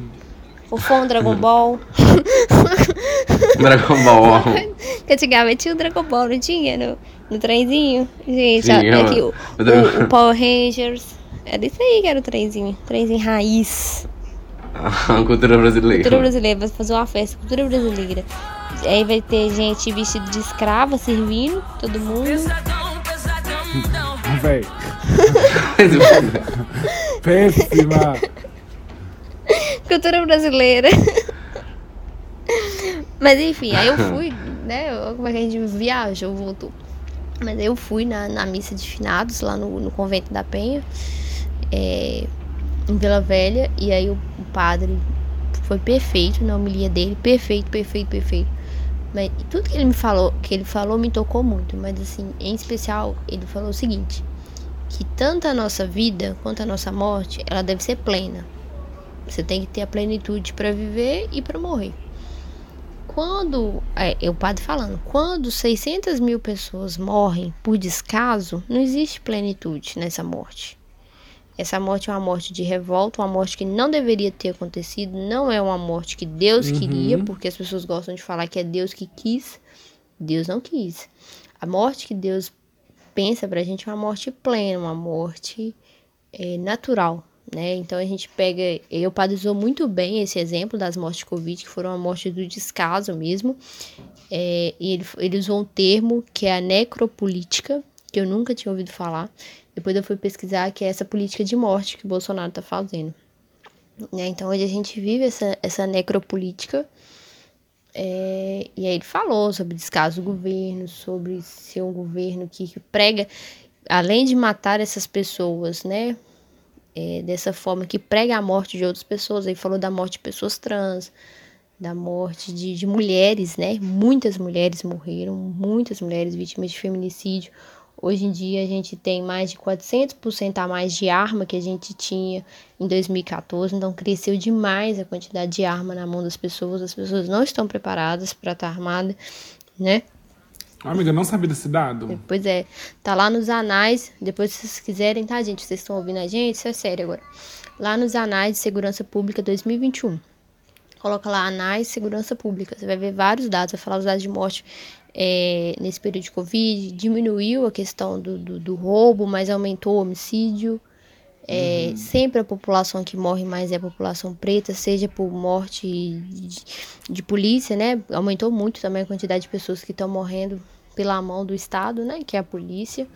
Fofão, Dragon Ball. Dragon Ball. Que antigamente tinha o Dragon Ball, não tinha? No, no trenzinho. Gente, ó, Tinha, aqui o, o o, o Power Rangers. Era isso aí que era o trenzinho. Trenzinho raiz. A cultura brasileira. Cultura brasileira, vai fazer uma festa, cultura brasileira. Aí vai ter gente vestida de escrava servindo, todo mundo. Véi, péssima. Cultura brasileira. Mas enfim, aí eu fui, né? Como é que a gente viajou, voltou. Mas eu fui na, na missa de finados lá no, no convento da Penha, é, em Vila Velha, e aí o, o padre foi perfeito na homilia dele, perfeito, perfeito, perfeito. Mas tudo que ele me falou, que ele falou me tocou muito, mas assim, em especial, ele falou o seguinte, que tanto a nossa vida quanto a nossa morte, ela deve ser plena. Você tem que ter a plenitude para viver e para morrer. Quando, é, é o padre falando, quando 600 mil pessoas morrem por descaso, não existe plenitude nessa morte. Essa morte é uma morte de revolta, uma morte que não deveria ter acontecido, não é uma morte que Deus queria, porque as pessoas gostam de falar que é Deus que quis. Deus não quis. A morte que Deus pensa pra gente é uma morte plena, uma morte é, natural, né? Então a gente pega, eu padizou muito bem esse exemplo das mortes de Covid, que foram a morte do descaso mesmo, é, e ele, ele usou um termo que é a necropolítica, que eu nunca tinha ouvido falar, depois eu fui pesquisar que é essa política de morte que o Bolsonaro tá fazendo. Né? Então hoje a gente vive essa, essa necropolítica, é, e aí ele falou sobre descaso do governo, sobre ser um governo que, que prega, além de matar essas pessoas, né? é, dessa forma que prega a morte de outras pessoas. Aí falou da morte de pessoas trans, da morte de, de mulheres, né? Muitas mulheres morreram, muitas mulheres vítimas de feminicídio. Hoje em dia a gente tem mais de 400% a mais de arma que a gente tinha em 2014, então cresceu demais a quantidade de arma na mão das pessoas. As pessoas não estão preparadas para estar armada, né? Amiga, não sabia desse dado? Pois é, tá lá nos anais, depois se vocês quiserem, tá, gente? Vocês estão ouvindo a gente? Isso é sério agora. Lá nos anais de segurança pública 2021. Coloca lá anais segurança pública. Você vai ver vários dados, vai falar os dados de morte é, nesse período de Covid. Diminuiu a questão do, do, do roubo, mas aumentou o homicídio. É, uhum. Sempre a população que morre mais é a população preta, seja por morte de, de, polícia, né? Aumentou muito também a quantidade de pessoas que estão morrendo pela mão do Estado, né? Que é a polícia.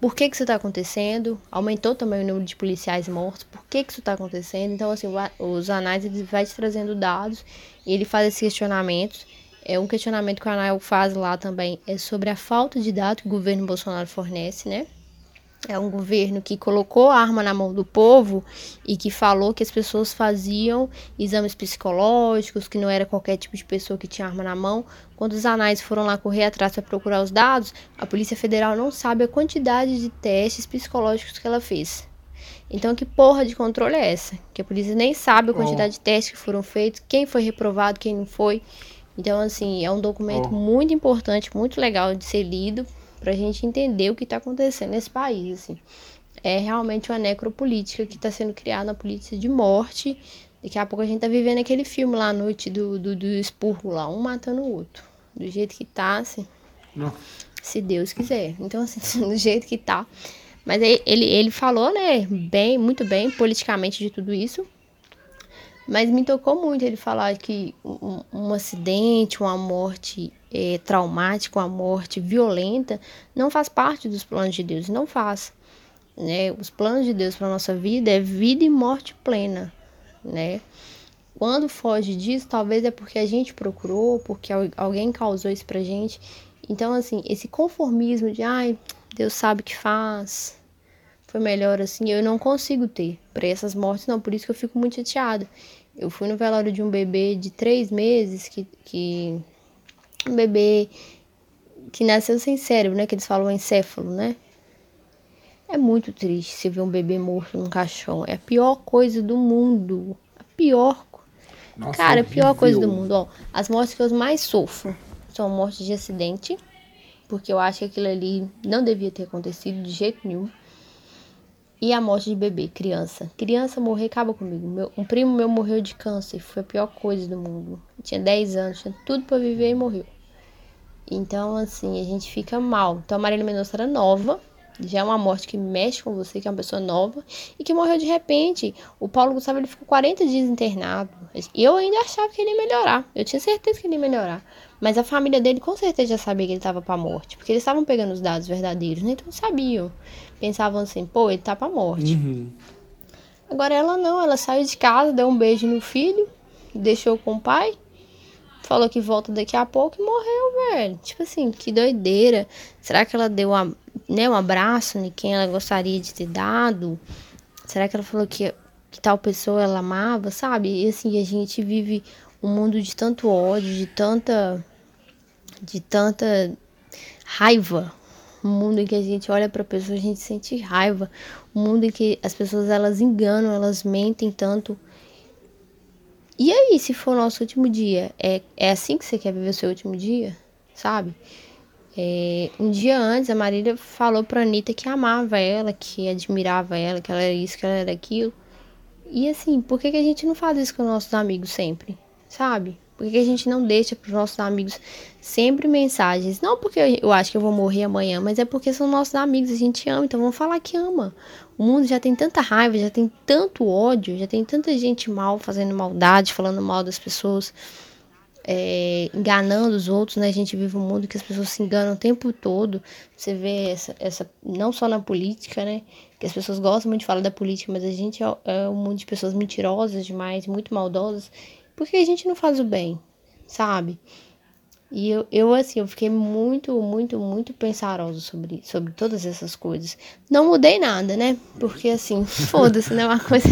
Por que, que isso está acontecendo? Aumentou também o número de policiais mortos. Por que, que isso está acontecendo? Então, assim, os análises vai te trazendo dados e ele faz esses questionamentos. É um questionamento que o ANAL faz lá também é sobre a falta de dados que o governo Bolsonaro fornece, né? É um governo que colocou a arma na mão do povo e que falou que as pessoas faziam exames psicológicos, que não era qualquer tipo de pessoa que tinha arma na mão. Quando os anais foram lá correr atrás para procurar os dados, a Polícia Federal não sabe a quantidade de testes psicológicos que ela fez. Então, que porra de controle é essa? Que a polícia nem sabe a quantidade oh. de testes que foram feitos, quem foi reprovado, quem não foi. Então, assim, é um documento oh. muito importante, muito legal de ser lido para a gente entender o que está acontecendo nesse país. Assim. É realmente uma necropolítica que está sendo criada, uma política de morte. Daqui a pouco a gente tá vivendo aquele filme lá à noite do, do, do expurgo lá, um matando o outro. Do jeito que tá, assim. Não. Se Deus quiser. Então, assim, do jeito que tá. Mas ele, ele falou, né, bem, muito bem, politicamente de tudo isso. Mas me tocou muito ele falar que um, um acidente, uma morte é, traumática, uma morte violenta, não faz parte dos planos de Deus, não faz. Né? Os planos de Deus para nossa vida é vida e morte plena, né? Quando foge disso, talvez é porque a gente procurou, porque alguém causou isso pra gente. Então, assim, esse conformismo de, ai, Deus sabe o que faz, foi melhor assim, eu não consigo ter para essas mortes, não. Por isso que eu fico muito chateada. Eu fui no velório de um bebê de três meses que, que um bebê que nasceu sem cérebro, né? Que eles falam encéfalo, né? É muito triste se ver um bebê morto num caixão. É a pior coisa do mundo. A pior. Nossa, Cara, a pior coisa do mundo. Ó, as mortes que eu mais sofro são mortes de acidente. Porque eu acho que aquilo ali não devia ter acontecido de jeito nenhum. E a morte de bebê, criança. Criança morrer acaba comigo. Meu, um primo meu morreu de câncer. Foi a pior coisa do mundo. Tinha 10 anos, tinha tudo para viver e morreu. Então, assim, a gente fica mal. Então, a Marília Mendonça era nova, já é uma morte que mexe com você, que é uma pessoa nova, e que morreu de repente. O Paulo Gustavo ele ficou 40 dias internado. E eu ainda achava que ele ia melhorar. Eu tinha certeza que ele ia melhorar. Mas a família dele com certeza já sabia que ele estava pra morte. Porque eles estavam pegando os dados verdadeiros, né? Então sabiam. Pensavam assim, pô, ele tá pra morte. Uhum. Agora ela não, ela saiu de casa, deu um beijo no filho, deixou com o pai falou que volta daqui a pouco e morreu, velho. Tipo assim, que doideira. Será que ela deu uma, né, um abraço em quem ela gostaria de ter dado? Será que ela falou que, que tal pessoa ela amava, sabe? E assim, a gente vive um mundo de tanto ódio, de tanta. de tanta raiva. Um mundo em que a gente olha para pessoa, a gente sente raiva. Um mundo em que as pessoas elas enganam, elas mentem tanto e aí, se for o nosso último dia, é, é assim que você quer viver o seu último dia? Sabe? É, um dia antes, a Marília falou pra Anitta que amava ela, que admirava ela, que ela era isso, que ela era aquilo. E assim, por que, que a gente não faz isso com nossos amigos sempre? Sabe? Por que a gente não deixa para os nossos amigos sempre mensagens? Não porque eu acho que eu vou morrer amanhã, mas é porque são nossos amigos, a gente ama, então vamos falar que ama. O mundo já tem tanta raiva, já tem tanto ódio, já tem tanta gente mal fazendo maldade, falando mal das pessoas, é, enganando os outros, né? A gente vive um mundo que as pessoas se enganam o tempo todo. Você vê essa, essa não só na política, né? Que as pessoas gostam muito de falar da política, mas a gente é, é um mundo de pessoas mentirosas demais, muito maldosas. Por que a gente não faz o bem, sabe? E eu, eu, assim, eu fiquei muito, muito, muito pensarosa sobre, sobre todas essas coisas. Não mudei nada, né? Porque, assim, foda-se, né? Uma coisa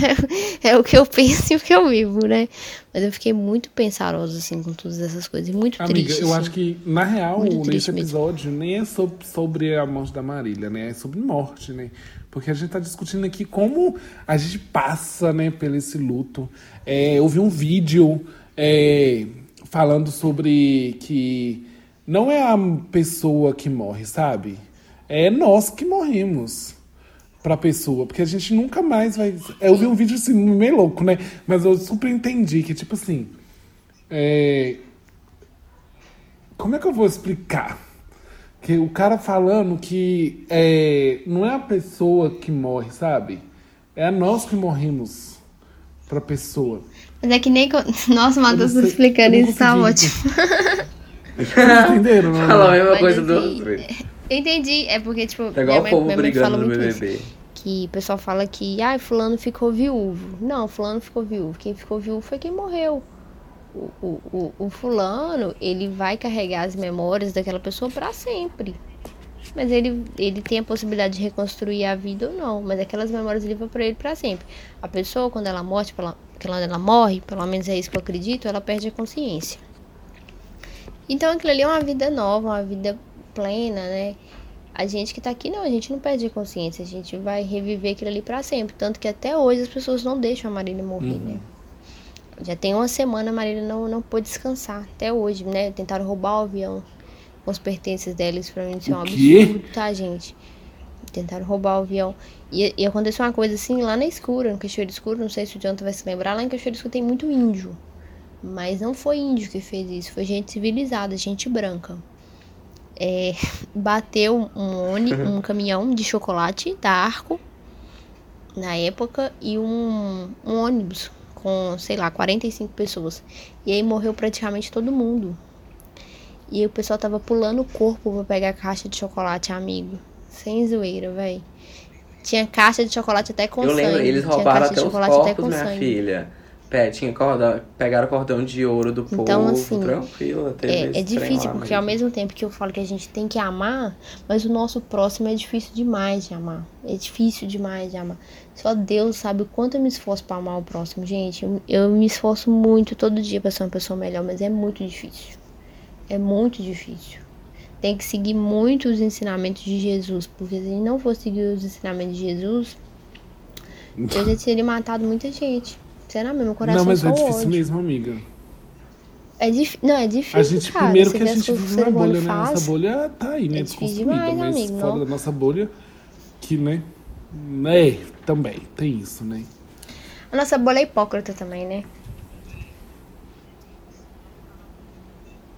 é, é, o que eu penso e o que eu vivo, né? Mas eu fiquei muito pensarosa, assim, com todas essas coisas. E muito Amiga, triste. eu assim. acho que, na real, Muito nesse triste mesmo. episódio, nem é sobre, sobre a morte da Marília, né? É sobre morte, né? Porque a gente tá discutindo aqui como a gente passa, né, pelo esse luto. É, eu vi um vídeo é, falando sobre que não é a pessoa que morre, sabe? É nós que morremos pra pessoa, porque a gente nunca mais vai. Eu vi um vídeo assim, meio louco, né? Mas eu super entendi que, tipo assim. É... Como é que eu vou explicar? Que o cara falando que é, não é a pessoa que morre, sabe? É nós que morremos pra pessoa. Mas é que nem. co- Nossa, o Matheus sei- explicando isso tá ótimo. Vocês entenderam? né? Fala a mesma Mas, coisa do outro. Eu entendi, é porque, tipo, Tá igual o minha mãe, povo brigando no muito isso. BBB. Que o pessoal fala que, ai, fulano ficou viúvo. Não, fulano ficou viúvo. Quem ficou viúvo foi quem morreu. O, o, o, o fulano, ele vai carregar as memórias daquela pessoa pra sempre. Mas ele, ele tem a possibilidade de reconstruir a vida ou não. Mas aquelas memórias ele vão pra ele pra sempre. A pessoa, quando ela morre, pela, quando ela morre, pelo menos é isso que eu acredito, ela perde a consciência. Então aquilo ali é uma vida nova, uma vida plena, né? A gente que tá aqui, não, a gente não perde a consciência, a gente vai reviver aquilo ali pra sempre. Tanto que até hoje as pessoas não deixam a Marília morrer, né? Já tem uma semana a Marília não, não pôde descansar, até hoje, né? Tentaram roubar o avião com os pertences dela, isso pra mim isso é um absurdo, tá, gente? Tentaram roubar o avião. E, e aconteceu uma coisa assim lá na escura, no Cachoeiro Escuro, não sei se o Jonathan vai se lembrar, lá em Cachoeiro Escuro tem muito índio. Mas não foi índio que fez isso, foi gente civilizada, gente branca. É, bateu um, ôni- um caminhão de chocolate da Arco na época e um, um ônibus com, sei lá, 45 pessoas. E aí morreu praticamente todo mundo. E o pessoal tava pulando o corpo pra pegar a caixa de chocolate, amigo. Sem zoeira, véi. Tinha caixa de chocolate até com eu sangue. lembro, eles Tinha roubaram caixa de até os chocolate até corpos, com minha sangue. filha. Pé, tinha corda, pegaram o cordão de ouro do povo, Então, assim, tranquilo. É, é difícil, lá porque ao mesmo. tempo que eu falo que a gente tem que amar, mas o nosso próximo é difícil demais de amar. É difícil demais de amar. Só Deus sabe o quanto eu me esforço pra amar o próximo. Gente, eu, eu me esforço muito todo dia pra ser uma pessoa melhor, mas é muito difícil. É muito difícil. Tem que seguir muito os ensinamentos de Jesus, porque se a gente não for seguir os ensinamentos de Jesus, eu já teria matado muita gente. Será mesmo? Meu coração Não, mas é difícil ódio. mesmo, amiga. É dif... Não, é difícil, A gente, cara. primeiro que a gente vive o na bolha, né? faz. Nossa bolha tá aí, né? É difícil demais, mas amigo, fora não. da nossa bolha, que, né? É, também, tem isso, né? A nossa bolha é hipócrita também, né?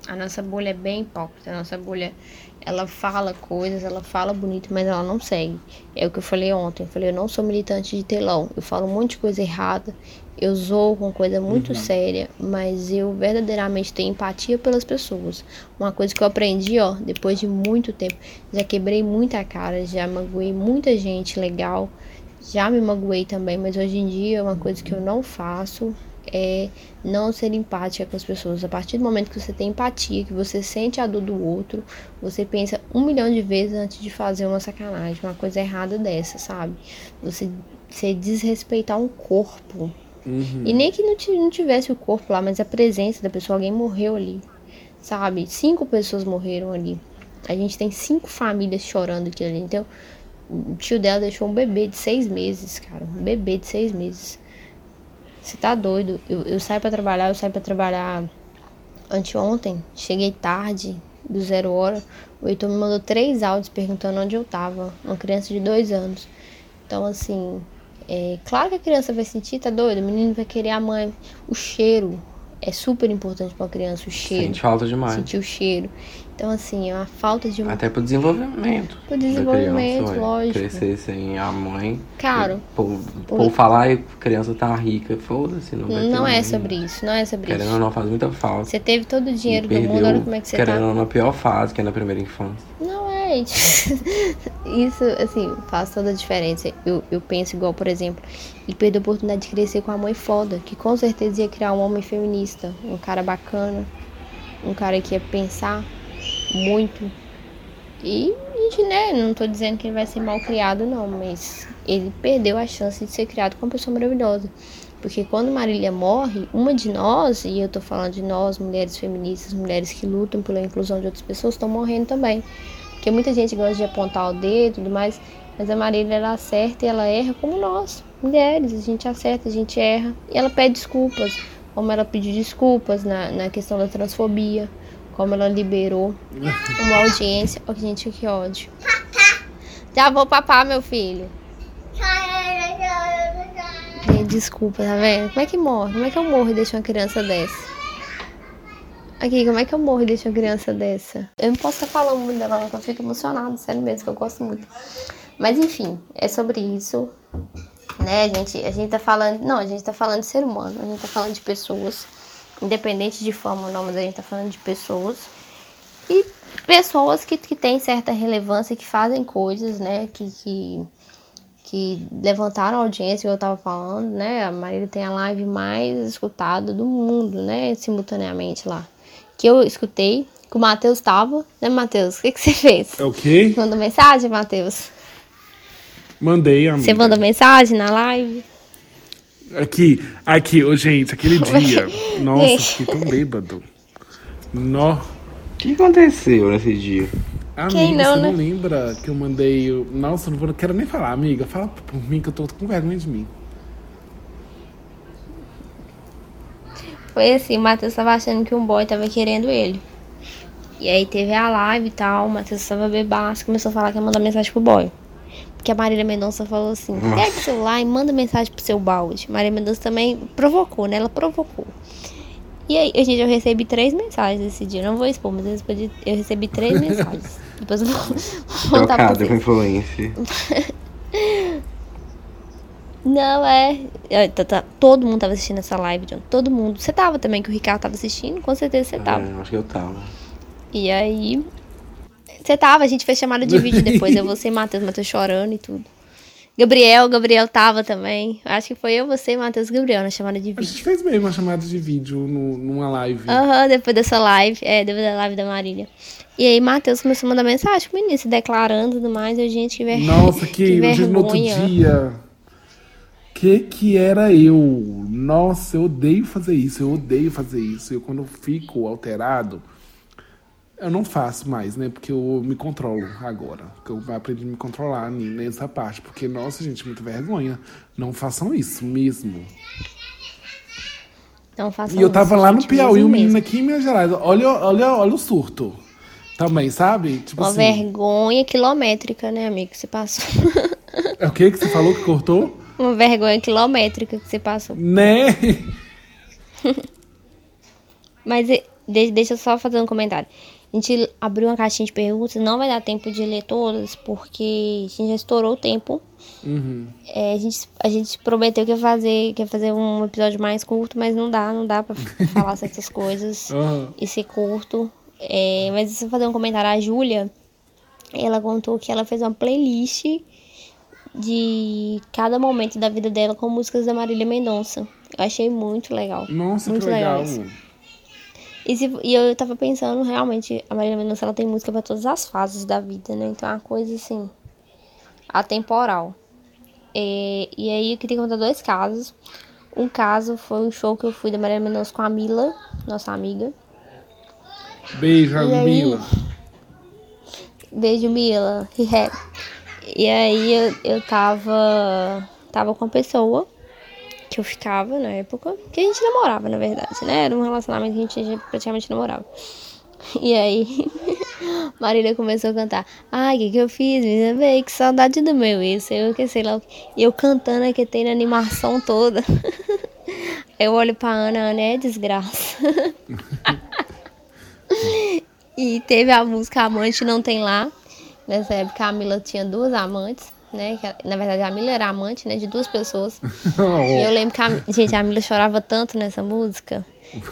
A nossa bolha é bem hipócrita. A nossa bolha, ela fala coisas, ela fala bonito, mas ela não segue. É o que eu falei ontem. Eu falei, eu não sou militante de telão. Eu falo um monte de coisa errada. Eu zoo com coisa muito séria, mas eu verdadeiramente tenho empatia pelas pessoas. Uma coisa que eu aprendi, ó, depois de muito tempo. Já quebrei muita cara, já magoei muita gente legal. Já me magoei também, mas hoje em dia uma coisa que eu não faço é não ser empática com as pessoas. A partir do momento que você tem empatia, que você sente a dor do outro, você pensa um milhão de vezes antes de fazer uma sacanagem, uma coisa errada dessa, sabe? Você, você desrespeitar um corpo. E nem que não, não tivesse o corpo lá, mas a presença da pessoa, alguém morreu ali, sabe? Cinco pessoas morreram ali. A gente tem cinco famílias chorando aqui ali. Então, o tio dela deixou um bebê de seis meses, cara. Um bebê de seis meses. Você tá doido? Eu, eu saio pra trabalhar, eu saio pra trabalhar anteontem. Cheguei tarde, do zero hora. O Heitor me mandou três áudios perguntando onde eu tava. Uma criança de dois anos. Então, assim, é claro que a criança vai sentir, tá doido? O menino vai querer a mãe, o cheiro, É super importante pra criança o cheiro. Sente falta demais. Sentir o cheiro. Então, assim, é uma falta de. Até pro desenvolvimento. Pro desenvolvimento, criança, lógico. Crescer sem a mãe. Caro. Por, por falar e a criança tá rica, foda-se, não vai Não é mãe. sobre isso, não é sobre Querendo ou isso. não, faz muita falta. Você teve todo o dinheiro E do mundo, perdeu, olha como é que você querendo tá. ou não, na pior fase, que é na primeira infância. Não é. Isso, assim, faz toda a diferença. Eu, eu penso igual, por exemplo, ele perdeu a oportunidade de crescer com a mãe foda, que com certeza ia criar um homem feminista, um cara bacana, um cara que ia pensar muito. E a gente, né, não tô dizendo que ele vai ser mal criado, não, mas ele perdeu a chance de ser criado com uma pessoa maravilhosa. Porque quando Marília morre, uma de nós, e eu tô falando de nós, mulheres feministas, mulheres que lutam pela inclusão de outras pessoas, estão morrendo também. Porque muita gente gosta de apontar o dedo e tudo mais, mas a Marília ela acerta e ela erra como nós, mulheres. A gente acerta, a gente erra. E ela pede desculpas, como ela pediu desculpas na, na questão da transfobia, como ela liberou uma audiência. Ó, gente, que ódio. Já vou papar, meu filho. Desculpa, tá vendo? Como é que morre? Como é que eu morro e deixo uma criança dessa? Aqui, como é que eu morro e deixo uma criança dessa? Eu não posso estar falando muito dela, não, que eu fico emocionada, sério mesmo, que eu gosto muito. Mas enfim, é sobre isso. Né, gente, a gente tá falando. Não, a gente tá falando de ser humano, a gente tá falando de pessoas. Independente de forma ou não, mas a gente tá falando de pessoas. E pessoas que, que têm certa relevância, que fazem coisas, né? Que, que, que levantaram a audiência, que eu tava falando, né? A Marília tem a live mais escutada do mundo, né? Simultaneamente lá. Que eu escutei, que o Matheus tava, né, Matheus? O que, que você fez? É o quê? Mandou mensagem, Matheus? Mandei, amiga. Você mandou mensagem na live? Aqui, aqui, ô gente, aquele dia. Nossa, Gente. fiquei tão bêbado. Nó. O que aconteceu nesse dia? Amiga, Quem não, você né? não lembra que eu mandei. o- Nossa, eu não, vou, não quero nem falar, amiga. Fala por mim que eu tô com vergonha de mim. Foi assim, o Matheus tava achando que um boy tava querendo ele. E aí teve a live e tal, o Matheus tava bebaço, começou a falar que ia mandar mensagem pro boy. Porque a Marília Mendonça falou assim, pega o celular e manda mensagem pro seu balde. Marília Mendonça também provocou, né? Ela provocou. E aí, gente, eu recebi três mensagens esse dia. Não vou expor, mas eu recebi, eu recebi três mensagens. Depois eu vou contar pra vocês. com influência. Não, é. é, tá- tá- todo mundo tava assistindo essa live, John. Todo mundo. Você tava também, que o Ricardo tava assistindo? Com certeza você tava. É, acho que eu tava. E aí. Você tava, a gente fez chamada de vídeo depois. Eu, você e Matheus, Matheus chorando e tudo. Gabriel, Gabriel tava também. Acho que foi eu, você, Matheus e Gabriel na chamada de A gente vídeo. fez mesmo uma chamada de vídeo no, numa live. Aham, depois dessa live. É, depois da live da Marília. E aí, Matheus começou a mandar mensagem pro menino, se declarando e tudo mais. Eu, gente, que, ver... Nossa, que, que no dia- no outro vergonha. dia. Que que era eu? Nossa, eu odeio fazer isso, eu odeio fazer isso. Eu quando fico alterado, eu não faço mais, né? Porque eu me controlo agora. Eu aprendi a me controlar nessa parte. Porque, nossa, gente, muita vergonha. Não façam isso mesmo. Não façam E eu tava isso, lá no gente, Piauí, o menino aqui em Minas Gerais. Olha, olha, olha o surto. Também, sabe? Tipo Uma assim. vergonha quilométrica, né, amigo, que você passou. É o que que você falou que cortou? Uma vergonha quilométrica que você passou. Né? Mas de- deixa eu só fazer um comentário. A gente abriu uma caixinha de perguntas, não vai dar tempo de ler todas, porque a gente já estourou o tempo. Uhum. É, a, gente, a gente prometeu que ia fazer, que ia fazer um episódio mais curto, mas não dá, não dá pra falar certas coisas Aham. e ser curto. É, mas deixa eu fazer um comentário. A Júlia, ela contou que ela fez uma playlist de cada momento da vida dela com músicas da Marília Mendonça. Eu achei muito legal. Nossa, muito que legal. isso. E, se- e eu tava pensando, realmente, a Marília Mendonça ela tem música pra todas as fases da vida, né? Então é uma coisa assim, atemporal. É, e aí eu queria contar dois casos. Um caso foi um show que eu fui da Marília Mendonça com a Mila, nossa amiga. Beijo, E aí? Mila. Beijo, Mila. E aí eu, eu tava. Tava com a pessoa que eu ficava na época. Que a gente namorava, na verdade, né? Era um relacionamento que a gente praticamente namorava. E aí, Marília começou a cantar. Ai, o que, que eu fiz? Me bem, que saudade do meu isso. Eu que sei lá. o quê. E eu cantando aqui tem na animação toda. Eu olho pra Ana, Ana é desgraça. e teve a música Amante Não Tem Lá. Nessa época a Mila tinha duas amantes, né? que- Na verdade a Mila era amante, né? De duas pessoas. E eu lembro que a, gente, a Mila chorava tanto nessa música.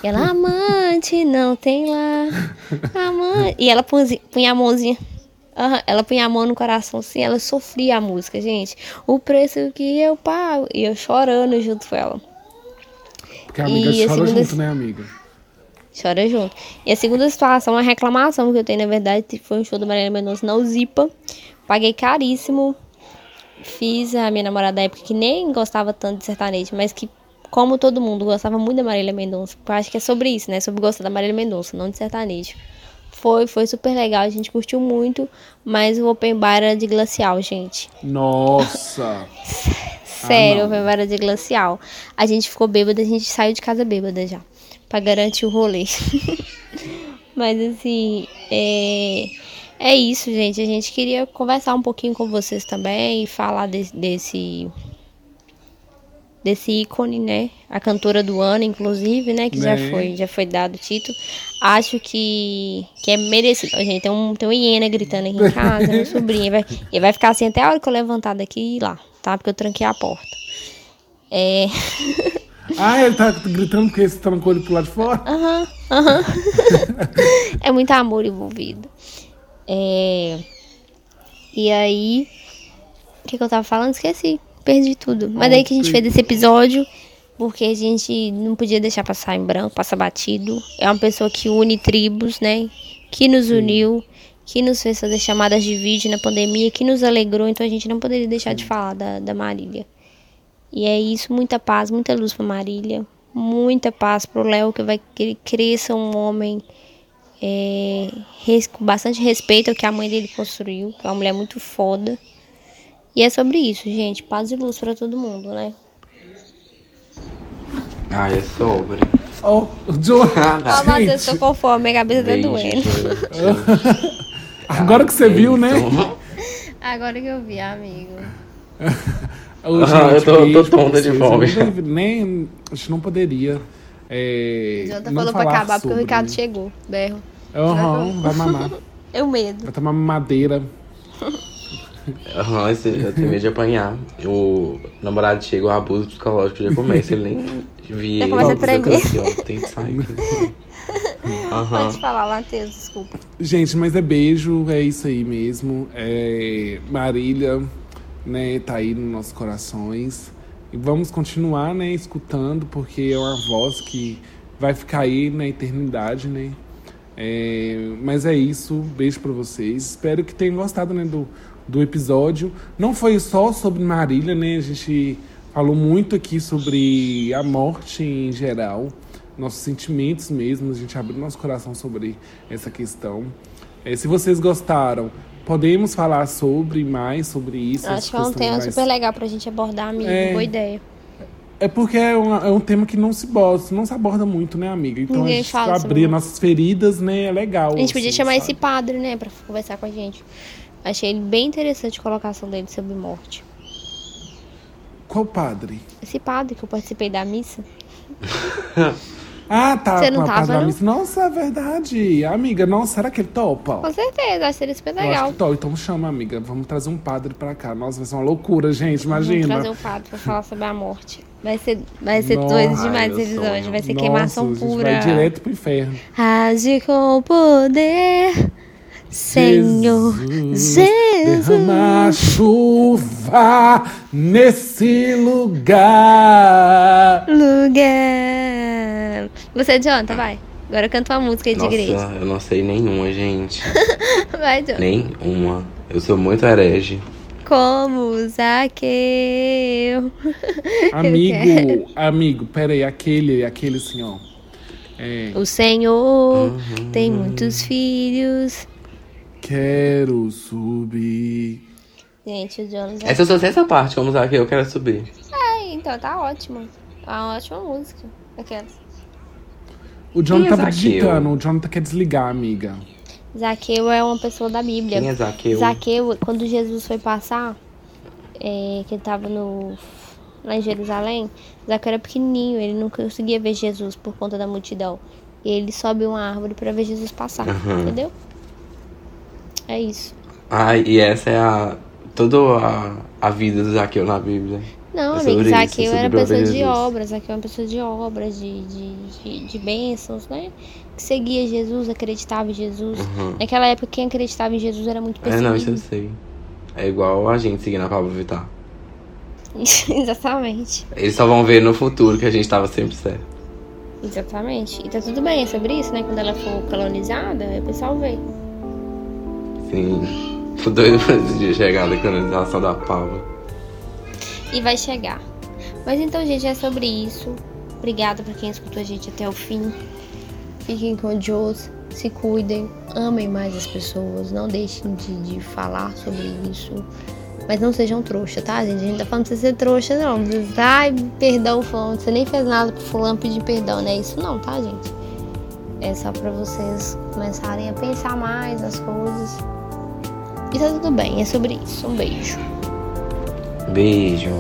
E ela, amante, não tem lá. Amante. E ela punha, punha a mãozinha. Aham, ela punha a mão no coração assim, ela sofria a música, gente. O preço que eu pago. E eu chorando junto com ela. Porque a amiga E a chora segunda- junto, né, amiga? Chora junto. E a segunda situação, uma reclamação que eu tenho, na verdade, foi um show do Marília Mendonça na Uzipa. Paguei caríssimo. Fiz a minha namorada da época que nem gostava tanto de sertanejo, mas que, como todo mundo, gostava muito da Marília Mendonça. Eu acho que é sobre isso, né? Sobre gostar da Marília Mendonça, não de sertanejo. Foi, foi super legal, a gente curtiu muito, mas o open bar era de glacial, gente. Nossa! Sério, não. o open bar era de glacial. A gente ficou bêbada, a gente saiu de casa bêbada já. Pra garantir o rolê. Mas assim, é, é isso, gente. A gente queria conversar um pouquinho com vocês também e falar desse, desse, desse ícone, né? A cantora do ano, inclusive, né? Que já Né? foi, já foi dado o título. Acho que, que é merecido. Gente, tem um, tem um hiena gritando aqui em casa, meu sobrinho. Ele vai, ele vai ficar assim até a hora que eu levantar daqui e ir lá, tá? Porque eu tranquei a porta. É. Ah, ele tá gritando porque você tá com o olho pro lado de fora? Aham, aham. é muito amor envolvido. É... E aí. O que, que eu tava falando? Esqueci. Perdi tudo. Mas daí que a gente fez esse episódio. Porque a gente não podia deixar passar em branco, passar batido. É uma pessoa que une tribos, né? Que nos uniu. Que nos fez fazer chamadas de vídeo na pandemia. Que nos alegrou. Então a gente não poderia deixar de falar da, da Marília. E é isso, muita paz, muita luz pra Marília. Muita paz pro Léo, que vai que ele cresça um homem é, res- com bastante respeito ao que a mãe dele construiu, que é uma mulher muito foda. E é sobre isso, gente. Paz e luz pra todo mundo, né? Ah, é sobre. Ó, o John. Ah, Ó, tá. Matheus, tô com fome, minha cabeça tá doendo. gente. Agora que você viu, né? Agora que eu vi, amigo. Ô, Ah, eu tô- tô tonta de fome. Eu Nem, a gente não poderia. É, não falou pra acabar porque o sobre- Ricardo chegou. Berro. Aham, vai mamar. Eu medo. Vai tomar madeira. Aham, esse- eu tenho medo de apanhar. O namorado chega, o abuso psicológico já começa. Ele nem via Já começa a tremer. assim, tem que sair. Aham. Pode falar, Matheus, desculpa. Gente, mas é beijo, é isso aí mesmo. É, Marília, né, tá aí nos nossos corações. E vamos continuar, né, escutando, porque é uma voz que vai ficar aí na eternidade, né? É, mas é isso, beijo pra vocês. Espero que tenham gostado, né, do, do episódio. Não foi só sobre Marília, né? A gente falou muito aqui sobre a morte em geral, nossos sentimentos mesmo. A gente abriu nosso coração sobre essa questão. É, se vocês gostaram, podemos falar sobre mais sobre isso. Acho que é um tema mais- super legal pra gente abordar, amigo. É. Boa ideia. é porque é, uma- é um tema que não se, bo- não se aborda muito, né, amiga? Então Ninguém a gente fala sobre abrir nossas feridas, né, é legal. A gente podia assim, chamar sabe? esse padre, né, pra conversar com a gente. Achei ele bem interessante a colocação dele sobre morte. Qual padre? Esse padre que eu participei da missa. Ah, tá. Você não tava, não? Nossa, é verdade. Amiga, nossa, será que ele topa? Com certeza, acho que seria super Eu acho legal. que topa. Então chama, amiga. Vamos trazer um padre pra cá. Nossa, vai ser uma loucura, gente. Vamos Imagina. trazer um padre pra falar sobre a morte. Vai ser, vai ser Nossa. doido Ai, demais episódio. sonho. Vai ser Nossa, queimação a gente pura. Vai direto pro inferno. Age com poder, Senhor Jesus. Derrama chuva nesse lugar. Lugar. Você, Jonathan, vai. Agora canta uma música aí de igreja. Nossa, eu não sei nenhuma, gente. Vai, Jonathan. Nenhuma. Eu sou muito herege. Como Zaqueu. Amigo, amigo, pera aí. Aquele, aquele assim, ó. É, O Senhor Uhum. tem muitos filhos. Quero subir. Gente, o Jonathan. Essa eu só sei essa parte, como usar que eu quero subir. É, então tá ótimo. É uma ótima música. Aquelas. O John Quem é tava Zaqueu? digitando, o John quer desligar, amiga. Zaqueu é uma pessoa da Bíblia. Quem é Zaqueu? Zaqueu, quando Jesus foi passar, é, que ele tava no, lá em Jerusalém, Zaqueu era pequenininho, ele não conseguia ver Jesus por conta da multidão. E ele sobe uma árvore para ver Jesus passar, Uhum. entendeu? É isso. Ai, e essa é a. toda a, a vida do Zaqueu na Bíblia. Não, É amigo, isso, é Zaqueu sobre era pessoa de obras, Zaqueu é uma pessoa de obras, de, de, de, de bênçãos, né? Que seguia Jesus, acreditava em Jesus. Uhum. Naquela época, quem acreditava em Jesus era muito É, perseguido. não, isso eu sei. É igual a gente seguindo a Pablo Vittar. Exatamente. Eles só vão ver no futuro que a gente tava sempre certo. Exatamente. E tá tudo bem, é sobre isso, né? Quando ela for canonizada, aí o pessoal vê. Sim. Tô doido pra chegar da canonização da Pablo. E vai chegar. Mas então, gente, é sobre isso. Obrigada pra quem escutou a gente até o fim. Fiquem com Deus, se cuidem, amem mais as pessoas, não deixem de, de falar sobre isso. Mas não sejam trouxa, tá, gente? A gente tá falando pra você ser trouxa, não. Ai, perdão, fulano. Você nem fez nada pro fulano pedir perdão, não é isso não, tá, gente? É só pra vocês começarem a pensar mais nas coisas. E tá tudo bem, é sobre isso. Um beijo. Beijo.